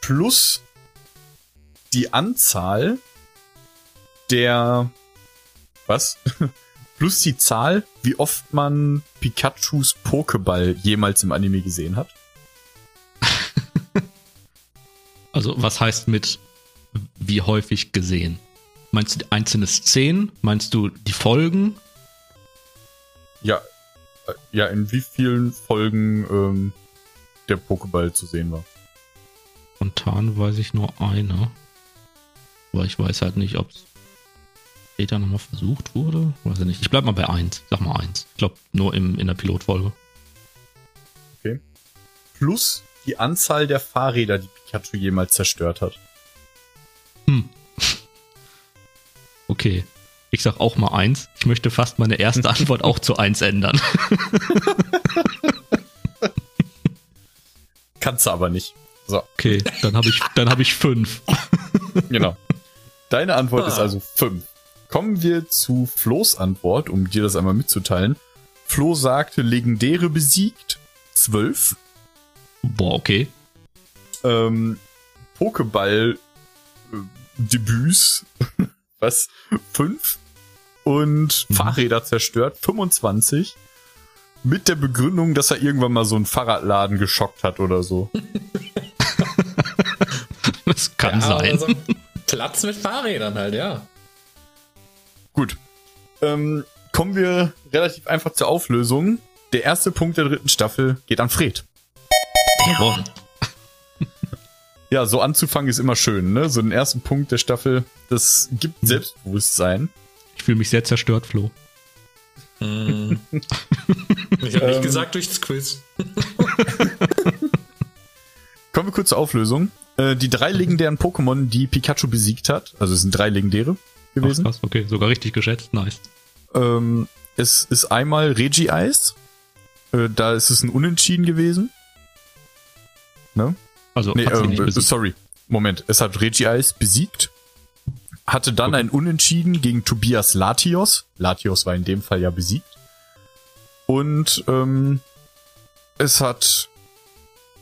Plus die Anzahl der was? Plus die Zahl, wie oft man Pikachus Pokéball jemals im Anime gesehen hat. Also, was heißt mit wie häufig gesehen? Meinst du die einzelne Szenen? Meinst du die Folgen? Ja, äh, ja, in wie vielen Folgen ähm, der Pokéball zu sehen war. Spontan weiß ich nur eine. Aber ich weiß halt nicht, ob es später nochmal versucht wurde. Weiß ich nicht. Ich bleib mal bei eins. Sag mal eins. Ich glaube, nur im, in der Pilotfolge. Plus die Anzahl der Fahrräder, die Pikachu jemals zerstört hat. Hm. Okay. Ich sag auch mal eins. Ich möchte fast meine erste Antwort auch zu eins ändern. Kannst du aber nicht. So, Okay, dann habe ich, dann ich fünf. genau. Deine Antwort Ah. ist also 5. Kommen wir zu Flo's Antwort, um dir das einmal mitzuteilen. Flo sagte, legendäre besiegt 12. Boah, okay. Ähm, Pokéball äh, Debüts, was? 5. Und Mhm. Fahrräder zerstört 25. Mit der Begründung, dass er irgendwann mal so einen Fahrradladen geschockt hat oder so. Das kann Ja, sein. also Platz mit Fahrrädern halt, ja. Ähm, kommen wir relativ einfach zur Auflösung. Der erste Punkt der dritten Staffel geht an Fred. Jawohl. Ja, so anzufangen ist immer schön, ne? So den ersten Punkt der Staffel, das gibt Selbstbewusstsein. Ich fühle mich sehr zerstört, Flo. Ich habe nicht Ähm. gesagt durchs Quiz. Kommen wir kurz zur Auflösung. Äh, die drei legendären Pokémon, die Pikachu besiegt hat, also es sind drei legendäre Ach, gewesen. krass, okay, sogar richtig geschätzt, nice. Ähm, es ist einmal Regi-Eis. Äh, da ist es ein Unentschieden gewesen. Ne? Also, Nee, besiegt. sorry. Moment. Es hat Regi-Eis besiegt. Hatte dann ein Unentschieden gegen Tobias Latios. Latios war in dem Fall ja besiegt. Und ähm, es hat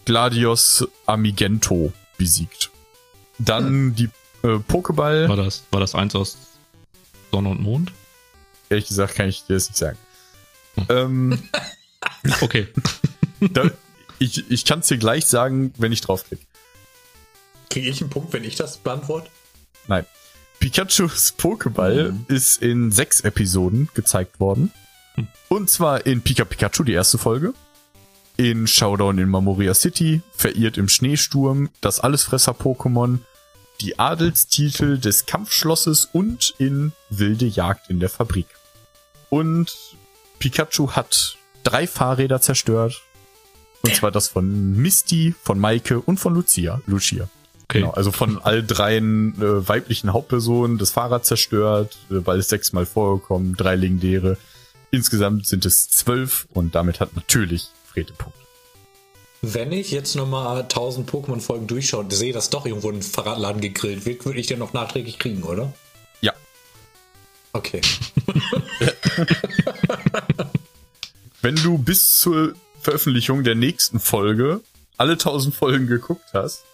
Gladios Amigento besiegt. Dann die äh, Pokéball. war das, war das eins aus Sonne und Mond? Ehrlich gesagt kann ich dir das nicht sagen. Hm. Ähm, Okay. da, ich ich kann es dir gleich sagen, wenn ich draufklicke. Kriege ich einen Punkt, wenn ich das beantworte? Nein. Pikachus Pokéball Mhm. ist in sechs Episoden gezeigt worden. Hm. Und zwar in Pika Pikachu, die erste Folge. In Showdown in Mamoria City, Verirrt im Schneesturm, das Allesfresser-Pokémon, die Adelstitel des Kampfschlosses und in Wilde Jagd in der Fabrik. Und Pikachu hat drei Fahrräder zerstört. Und zwar das von Misty, von Maike und von Lucia. Lucia. Okay. Genau, also von all dreien äh, weiblichen Hauptpersonen das Fahrrad zerstört, äh, weil es sechsmal vorgekommen, drei legendäre. Insgesamt sind es zwölf und damit hat natürlich Fred den Punkt. Wenn ich jetzt nochmal 1000 Pokémon-Folgen durchschaue und sehe, dass doch irgendwo ein Fahrradladen gegrillt wird, würde ich den noch nachträglich kriegen, oder? Ja. Okay. Wenn du bis zur Veröffentlichung der nächsten Folge alle 1000 Folgen geguckt hast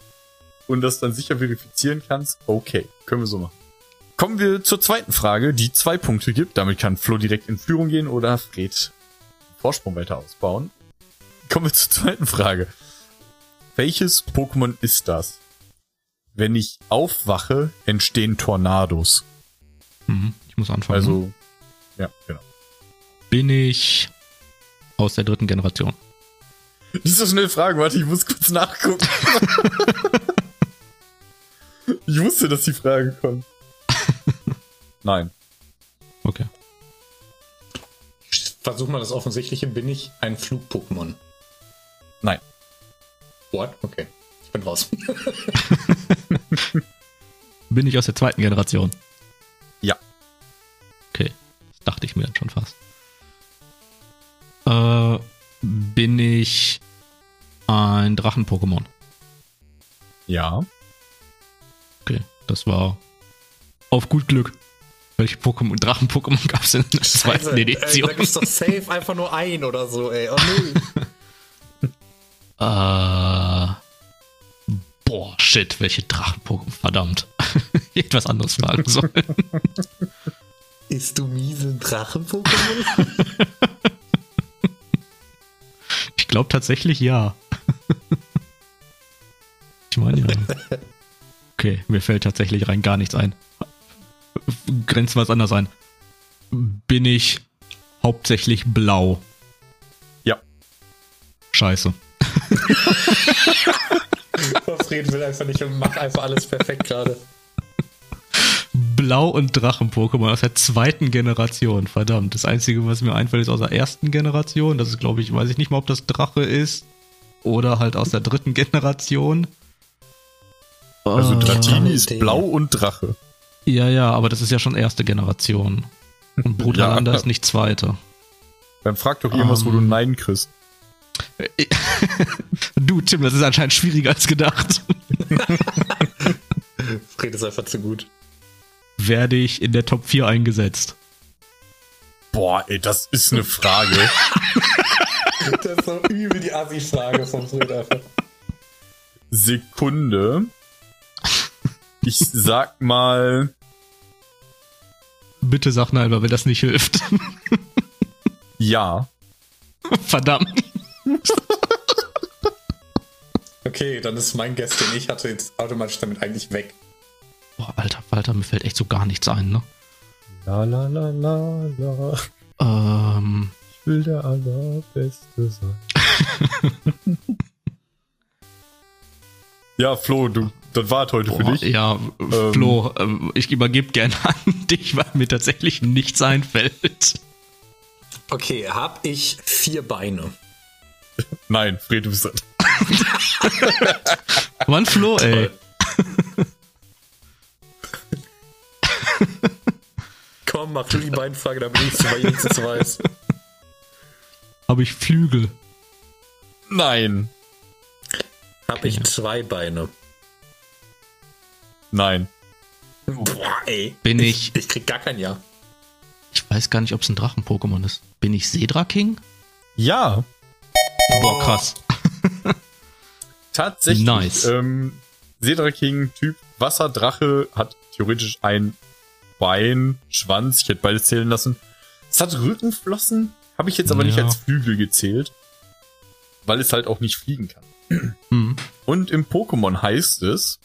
und das dann sicher verifizieren kannst, okay, können wir so machen. Kommen wir zur zweiten Frage, die zwei Punkte gibt. Damit kann Flo direkt in Führung gehen oder Fred Vorsprung weiter ausbauen. Kommen wir zur zweiten Frage. Welches Pokémon ist das? Wenn ich aufwache, entstehen Tornados. Mhm. Ich muss anfangen. Also, ja, genau. bin ich aus der dritten Generation. Nicht so schnell fragen, warte, ich muss kurz nachgucken. ich wusste, dass die Frage kommt. Nein. Okay. Ich versuch mal das Offensichtliche. Bin ich ein Flug-Pokémon? Nein. What? Okay. Ich bin raus. Bin ich aus der zweiten Generation. Ja. Okay. Das dachte ich mir dann schon fast. Äh, bin ich ein Drachen-Pokémon? Ja. Okay. Das war auf gut Glück. Welche Pokémon, Drachen-Pokémon gab es in der zweiten Edition? da gibt's doch safe einfach nur ein oder so, ey. Oh nö. Äh, boah, shit, welche Drachen-Pokémon? Verdammt. Etwas anderes fragen sollen. Ist du miese Drachen-Pokémon? Ich glaube tatsächlich ja. Ich meine ja. Okay, mir fällt tatsächlich rein gar nichts ein. Grenzen wir es anders ein. Bin ich hauptsächlich blau? Ja. Scheiße. Fred will einfach nicht und macht einfach alles perfekt gerade. Blau und Drachen-Pokémon aus der zweiten Generation. Verdammt. Das Einzige, was mir einfällt, ist aus der ersten Generation. Das ist, glaube ich, weiß ich nicht mal, ob das Drache ist. Oder halt aus der dritten Generation. Also Äh, Dratini ist blau und Drache. Ja, ja, aber das ist ja schon erste Generation. Und Bruderlander Ja. ist nicht zweite. Dann frag doch irgendwas, wo du Ähm. Nein kriegst. Du, Tim, das ist anscheinend schwieriger als gedacht. Fred ist einfach zu gut. Werde ich in der Top 4 eingesetzt? Boah, ey, das ist eine Frage. Das ist so übel die Assi-Frage vom Fred einfach. Sekunde. Ich sag mal, Bitte sag nein, weil mir das nicht hilft. ja. Verdammt. Okay, dann ist mein Guest, den ich hatte, jetzt automatisch damit eigentlich weg. Boah, Alter, Walter, mir fällt echt so gar nichts ein, ne? La la la la la. Ähm, Ich will der Allerbeste sein. Ja, Flo, du, das war heute für boah, dich. ja, Flo, ähm, ich übergebe gerne an dich, weil mir tatsächlich nichts einfällt. Okay, hab ich vier Beine. Nein, Fred, du bist dran. Mann, Flo, ey. Komm, mach du die beiden Fragen, damit ich es wenigstens weiß. Habe ich Flügel? Nein. Hab ich zwei Beine. Nein. Boah, ey. Bin ich- Ich krieg gar kein Ja. Ich weiß gar nicht, ob es ein Drachen-Pokémon ist. Bin ich Sedra King? Ja, Boah, krass. tatsächlich. Nice. Ähm, King, Typ Wasserdrache, hat theoretisch ein Bein, Schwanz, ich hätte beides zählen lassen. Es hat Rückenflossen, habe ich jetzt aber nicht Ja. als Flügel gezählt, weil es halt auch nicht fliegen kann. Hm. Und im Pokémon heißt es,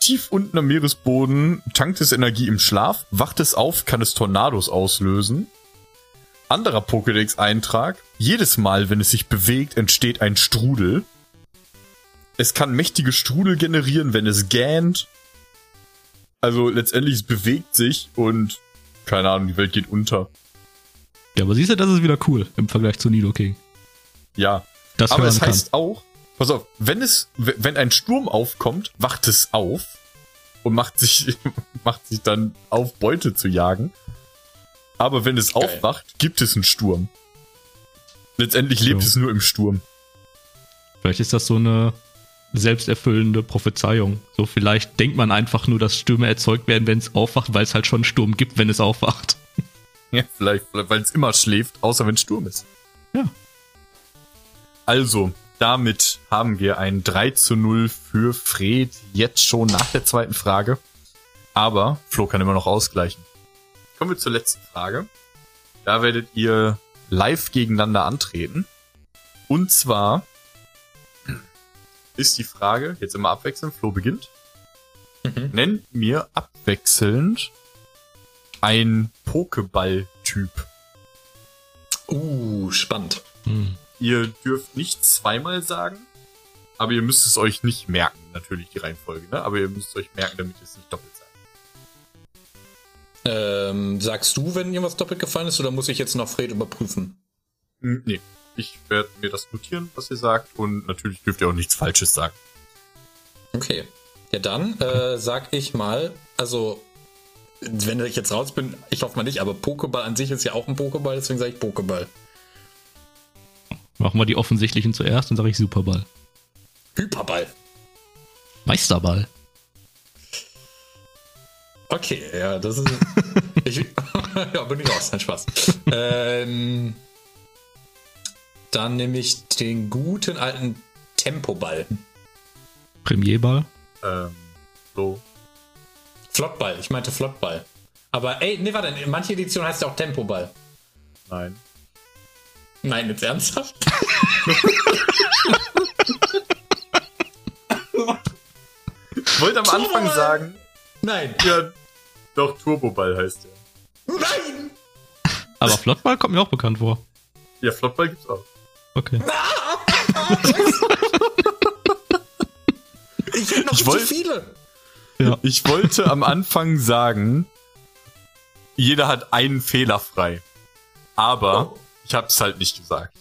tief unten am Meeresboden tankt es Energie im Schlaf, wacht es auf, kann es Tornados auslösen. Anderer Pokédex-Eintrag, jedes Mal, wenn es sich bewegt, entsteht ein Strudel. Es kann mächtige Strudel generieren, wenn es gähnt. Also letztendlich, es bewegt sich und keine Ahnung, die Welt geht unter. Ja, aber siehst du, das ist wieder cool im Vergleich zu Nido King. Ja, Das Aber es kann. heißt auch, pass auf, wenn es, wenn ein Sturm aufkommt, wacht es auf und macht sich, macht sich dann auf, Beute zu jagen. Aber wenn es Geil. aufwacht, gibt es einen Sturm. Letztendlich lebt So. es nur im Sturm. Vielleicht ist das so eine selbsterfüllende Prophezeiung. So vielleicht denkt man einfach nur, dass Stürme erzeugt werden, wenn es aufwacht, weil es halt schon einen Sturm gibt, wenn es aufwacht. Ja, vielleicht, weil es immer schläft, außer wenn Sturm ist. Ja. Also, damit haben wir ein 3 zu 0 für Fred jetzt schon nach der zweiten Frage. Aber Flo kann immer noch ausgleichen. Kommen wir zur letzten Frage. Da werdet ihr live gegeneinander antreten. Und zwar ist die Frage, jetzt immer abwechselnd, Flo beginnt. Mhm. Nennt mir abwechselnd ein Pokéball-Typ. Uh, spannend. Hm. Ihr dürft nicht zweimal sagen, aber ihr müsst es euch nicht merken, natürlich die Reihenfolge, ne? Aber ihr müsst es euch merken, damit ihr es nicht doppelt. Ähm, sagst du, wenn irgendwas doppelt gefallen ist, oder muss ich jetzt noch Fred überprüfen? Hm, nee. Ich werde mir das notieren, was ihr sagt, und natürlich dürft ihr auch nichts Falsches sagen. Okay. Ja, dann äh, sag ich mal, also, wenn ich jetzt raus bin, ich hoffe mal nicht, aber Pokéball an sich ist ja auch ein Pokéball, deswegen sage ich Pokéball. Machen wir die offensichtlichen zuerst, dann sage ich Superball. Hyperball. Meisterball. Okay, ja, das ist. ich, ja, bin ich raus, nein Spaß. ähm, dann nehme ich den guten alten Tempoball. Premierball. Ähm, so. Flottball, ich meinte Flottball. Aber ey, nee, warte, in manche Edition heißt ja auch Tempoball. Nein. Nein, jetzt ernsthaft? Ich wollte am Anfang sagen, Nein. ja, doch, Turboball heißt der. Nein! Aber Flottball kommt mir auch bekannt vor. Ja, Flottball gibt's auch. Okay. Ich hätte noch Ich zu wollt- viele. Ja. Ich wollte am Anfang sagen, jeder hat einen Fehler frei. Aber Oh. ich hab's halt nicht gesagt.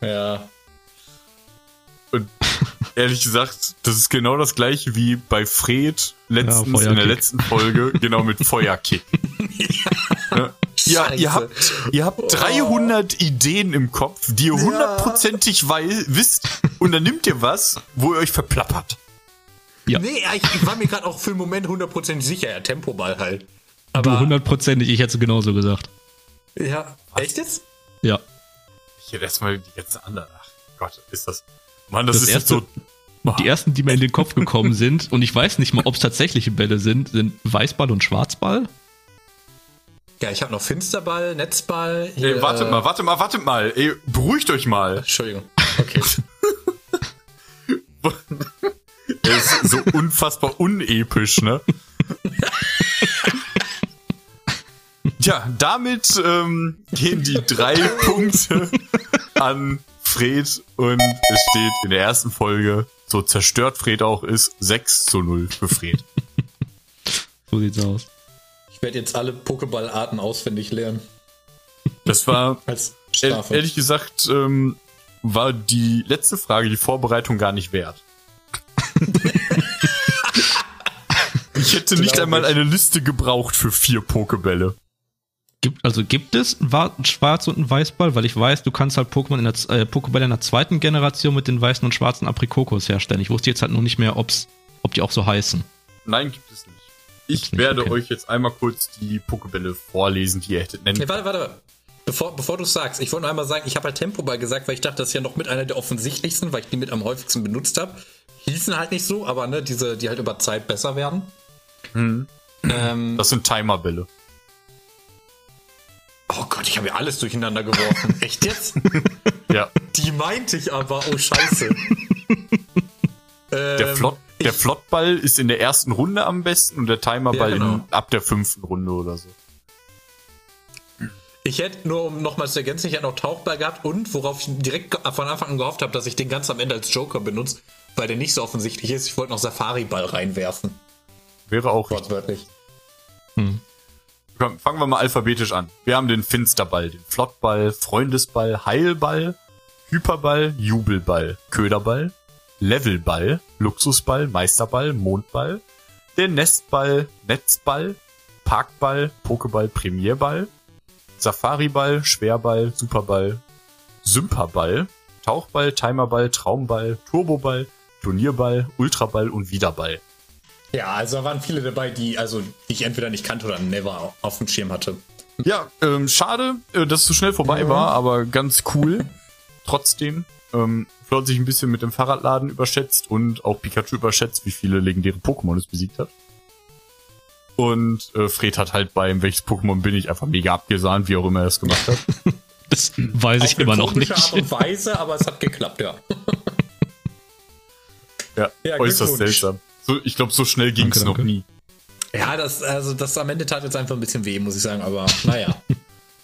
Ja. Ehrlich gesagt, das ist genau das gleiche wie bei Fred letztens Ja, in der letzten Folge, genau mit Feuerkick. Ja, Ja, ihr habt, ihr habt 300 Ideen im Kopf, die ihr hundertprozentig wei- wisst, und dann nimmt ihr was, wo ihr euch verplappert. Ja. Nee, ich, ich war mir gerade auch für einen Moment hundertprozentig sicher, ja, Tempoball halt. Du Aber, hundertprozentig, ich hätte es genauso gesagt. ja, echt jetzt? Ja. Ich hätte erstmal die ganze andere. Ach Gott, ist das. Mann, das, Das ist erste- jetzt so. Die ersten, die mir in den Kopf gekommen sind, und ich weiß nicht mal, ob es tatsächliche Bälle sind, sind Weißball und Schwarzball. Ja, ich habe noch Finsterball, Netzball. Ey, hier, wartet äh, mal, wartet mal, wartet mal. Ey, beruhigt euch mal. Entschuldigung. Okay. Das ist so unfassbar unepisch, ne? Tja, damit ähm, gehen die drei Punkte an Fred und es steht in der ersten Folge, so zerstört Fred auch ist, 6 zu 0 für Fred. So sieht's aus. Ich werde jetzt alle Pokéball-Arten auswendig lernen. Das war, ehrlich gesagt, ähm, war die letzte Frage die Vorbereitung gar nicht wert. ich hätte nicht einmal ich. eine Liste gebraucht für vier Pokebälle. Gibt, also gibt es Wa- ein Schwarz und ein Weißball? Weil ich weiß, du kannst halt Pokémon in der, Z- äh, Pokébälle in der zweiten Generation mit den weißen und schwarzen Aprikokos herstellen. Ich wusste jetzt halt nur nicht mehr, ob's, ob die auch so heißen. Nein, gibt es nicht. Ich nicht, werde okay. euch jetzt einmal kurz die Pokebälle vorlesen, die ihr hättet nennen. Nee, warte, warte. Bevor, bevor du sagst, ich wollte nur einmal sagen, ich habe halt Tempoball gesagt, weil ich dachte, das ist ja noch mit einer der offensichtlichsten, weil ich die mit am häufigsten benutzt habe. Hießen halt nicht so, aber ne, diese, die halt über Zeit besser werden. Ähm, Das sind Timerbälle. Oh Gott, ich habe ja alles durcheinander geworfen. Echt jetzt? Ja. Die meinte ich aber, oh Scheiße. Der, Ähm, Flott, der Flottball ist in der ersten Runde am besten und der Timerball Ja, genau. in, ab der fünften Runde oder so. Ich hätte nur, um nochmal zu ergänzen, ich hätte noch Tauchball gehabt und worauf ich direkt von Anfang an gehofft habe, dass ich den ganz am Ende als Joker benutze, weil der nicht so offensichtlich ist. Ich wollte noch Safari-Ball reinwerfen. Wäre auch. Wortwörtlich. Komm, fangen wir mal alphabetisch an. Wir haben den Finsterball, den Flottball, Freundesball, Heilball, Hyperball, Jubelball, Köderball, Levelball, Luxusball, Meisterball, Mondball, der Nestball, Netzball, Parkball, Pokéball, Premierball, Safariball, Schwerball, Superball, Symperball, Tauchball, Timerball, Traumball, Turboball, Turnierball, Ultraball und Wiederball. Ja, also da waren viele dabei, die, also, die ich entweder nicht kannte oder never auf dem Schirm hatte. Ja, ähm, schade, äh, dass es so schnell vorbei war, aber ganz cool. Trotzdem. Ähm, Flo hat sich ein bisschen mit dem Fahrradladen überschätzt und auch Pikachu überschätzt, wie viele legendäre Pokémon es besiegt hat. Und äh, Fred hat halt beim welches Pokémon bin ich einfach mega abgesahnt, wie auch immer er es gemacht hat. Das weiß ich immer noch nicht. Art und Weise, aber es hat geklappt, ja. Ja, Ja, äußerst seltsam. So, ich glaube, so schnell ging es noch danke. nie. Ja, das, also, das am Ende tat jetzt einfach ein bisschen weh, muss ich sagen, aber naja.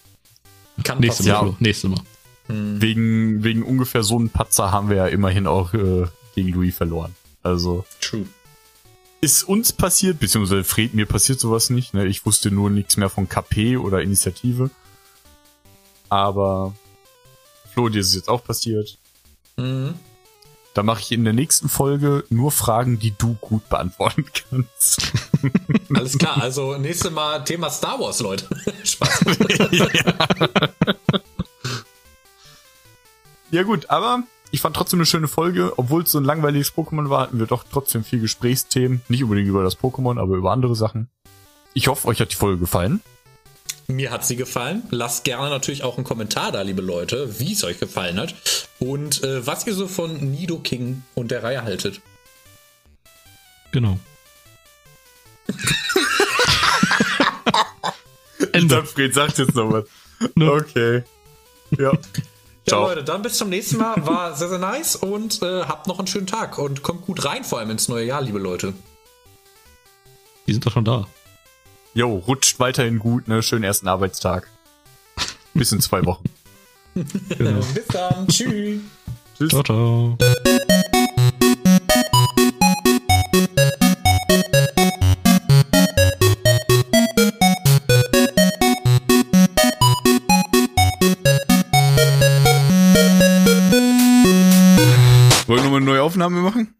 Kann Nächstes Mal, Ja. Nächstes Mal. Wegen, wegen ungefähr so einem Patzer haben wir ja immerhin auch äh, gegen Louis verloren. Also True. ist uns passiert, beziehungsweise Fred, mir passiert sowas nicht. Ne? Ich wusste nur nichts mehr von KP oder Initiative. Aber Flo, dir ist es jetzt auch passiert. Mhm. Da mache ich in der nächsten Folge nur Fragen, die du gut beantworten kannst. Alles klar, also nächstes Mal Thema Star Wars, Leute. Spaß. ja gut, aber ich fand trotzdem eine schöne Folge. Obwohl es so ein langweiliges Pokémon war, hatten wir doch trotzdem viel Gesprächsthemen. Nicht unbedingt über das Pokémon, aber über andere Sachen. Ich hoffe, euch hat die Folge gefallen. Mir hat sie gefallen. Lasst gerne natürlich auch einen Kommentar da, liebe Leute, wie es euch gefallen hat. Und äh, was ihr so von Nido King und der Reihe haltet. Genau. Fred sagt jetzt noch was. Ne? Okay. Ja. Ja, Ciao. Leute, dann bis zum nächsten Mal. War sehr, sehr nice und äh, habt noch einen schönen Tag und kommt gut rein, vor allem ins neue Jahr, liebe Leute. Die sind doch schon da. Jo, rutscht weiterhin gut, ne? Schönen ersten Arbeitstag. Bis in zwei Wochen. Genau. Bis dann. Tschüss. Tschüss. Ciao, ciao. Wollen wir nochmal eine neue Aufnahme machen?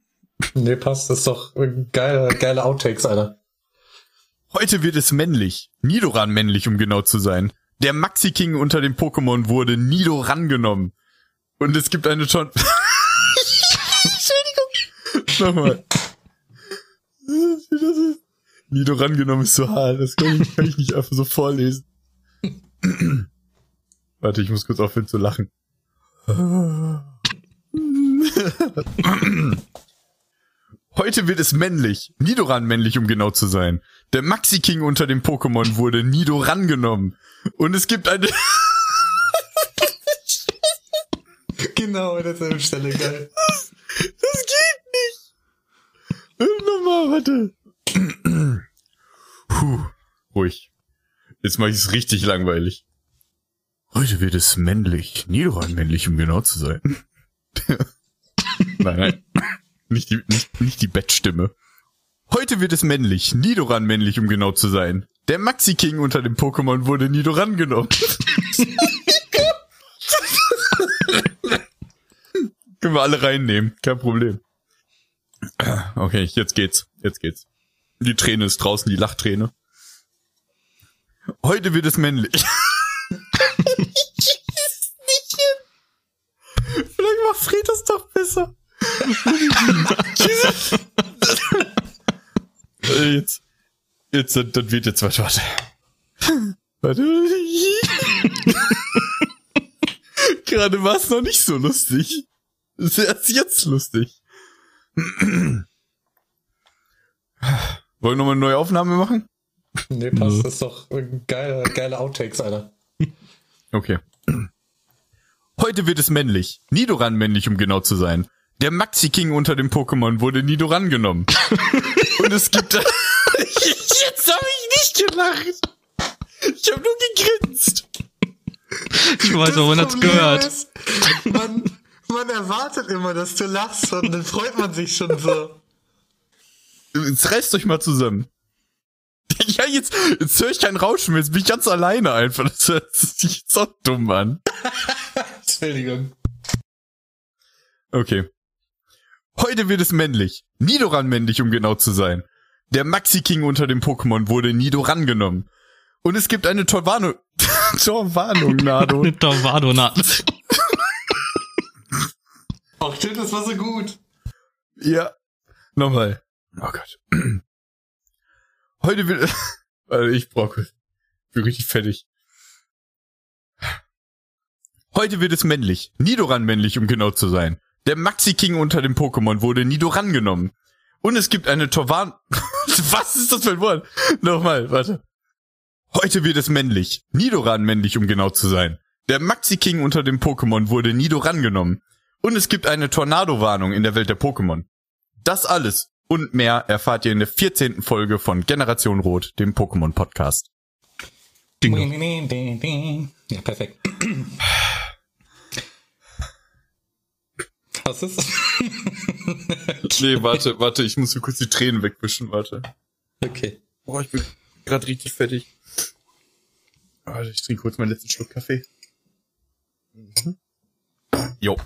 Nee, passt. Das ist doch geile, geile Outtakes, Alter. Heute wird es männlich. Nidoran männlich, um genau zu sein. Der Maxi King unter den Pokémon wurde Nido rangenommen. Und es gibt eine schon. Entschuldigung. Nochmal. Das ist- Nido rangenommen ist so hart. Das kann ich, kann ich nicht einfach so vorlesen. Warte, ich muss kurz aufhören zu lachen. Heute wird es männlich. Nidoran männlich, um genau zu sein. Der Maxi King unter den Pokémon wurde Nidoran genommen. Und es gibt eine... Genau, an derselben Stelle, geil. Das geht nicht. Nochmal, warte. Puh, ruhig. Jetzt mache ich es richtig langweilig. Heute wird es männlich. Nidoran männlich, um genau zu sein. nein, nein. Nicht die, nicht, nicht die Bettstimme. Heute wird es männlich. Nidoran männlich, um genau zu sein. Der Maxi King unter dem Pokémon wurde Nidoran genommen. Können wir alle reinnehmen. Kein Problem. Okay, jetzt geht's. Jetzt geht's. Die Träne ist draußen, die Lachträne. Heute wird es männlich. Vielleicht macht Fred das doch besser. Jetzt. Jetzt, das, wird jetzt was. Warte. Warte. Gerade war es noch nicht so lustig. Das ist erst jetzt lustig. Wollen wir nochmal eine neue Aufnahme machen? Nee, passt. Das ist doch geile, geile Outtakes, Alter. Okay. Heute wird es männlich. Nidoran männlich, um genau zu sein. Der Maxi King unter dem Pokémon wurde Nidoran genommen. Und es gibt... Jetzt habe ich nicht gelacht. Ich habe nur gegrinst. Ich weiß auch, man hat's gehört. ist, Man, man erwartet immer, dass du lachst und dann freut man sich schon so. Jetzt reißt euch mal zusammen. Ja, jetzt, jetzt höre ich kein Rauschen mehr. Jetzt bin ich ganz alleine einfach. Das hört sich so dumm an. Entschuldigung. Okay. Heute wird es männlich. Nidoran männlich, um genau zu sein. Der Maxi King unter dem Pokémon wurde Nidoran genommen. Und es gibt eine Torwarnung. Torwarnung, Nado. Eine Torvado-Naht. Ach, stimmt, das war so gut. ja. Nochmal. Oh Gott. Heute wird... Warte, ich brauche... Ich bin richtig fertig. Heute wird es männlich. Nidoran männlich, um genau zu sein. Der Maxi King unter dem Pokémon wurde Nidoran genommen. Und es gibt eine Torwan... Was ist das für ein Wort? Nochmal, warte. Heute wird es männlich. Nidoran männlich, um genau zu sein. Der Maxi King unter dem Pokémon wurde Nidoran genommen. Und es gibt eine Tornado-Warnung in der Welt der Pokémon. Das alles und mehr erfahrt ihr in der 14. Folge von Generation Rot, dem Pokémon-Podcast. Ding. Ja, perfekt. Was ist? Nee, warte, warte, ich muss mir kurz die Tränen wegwischen, warte. Okay. Boah, ich bin gerade richtig fertig. Warte, ich trinke kurz meinen letzten Schluck Kaffee. Mhm. Jo.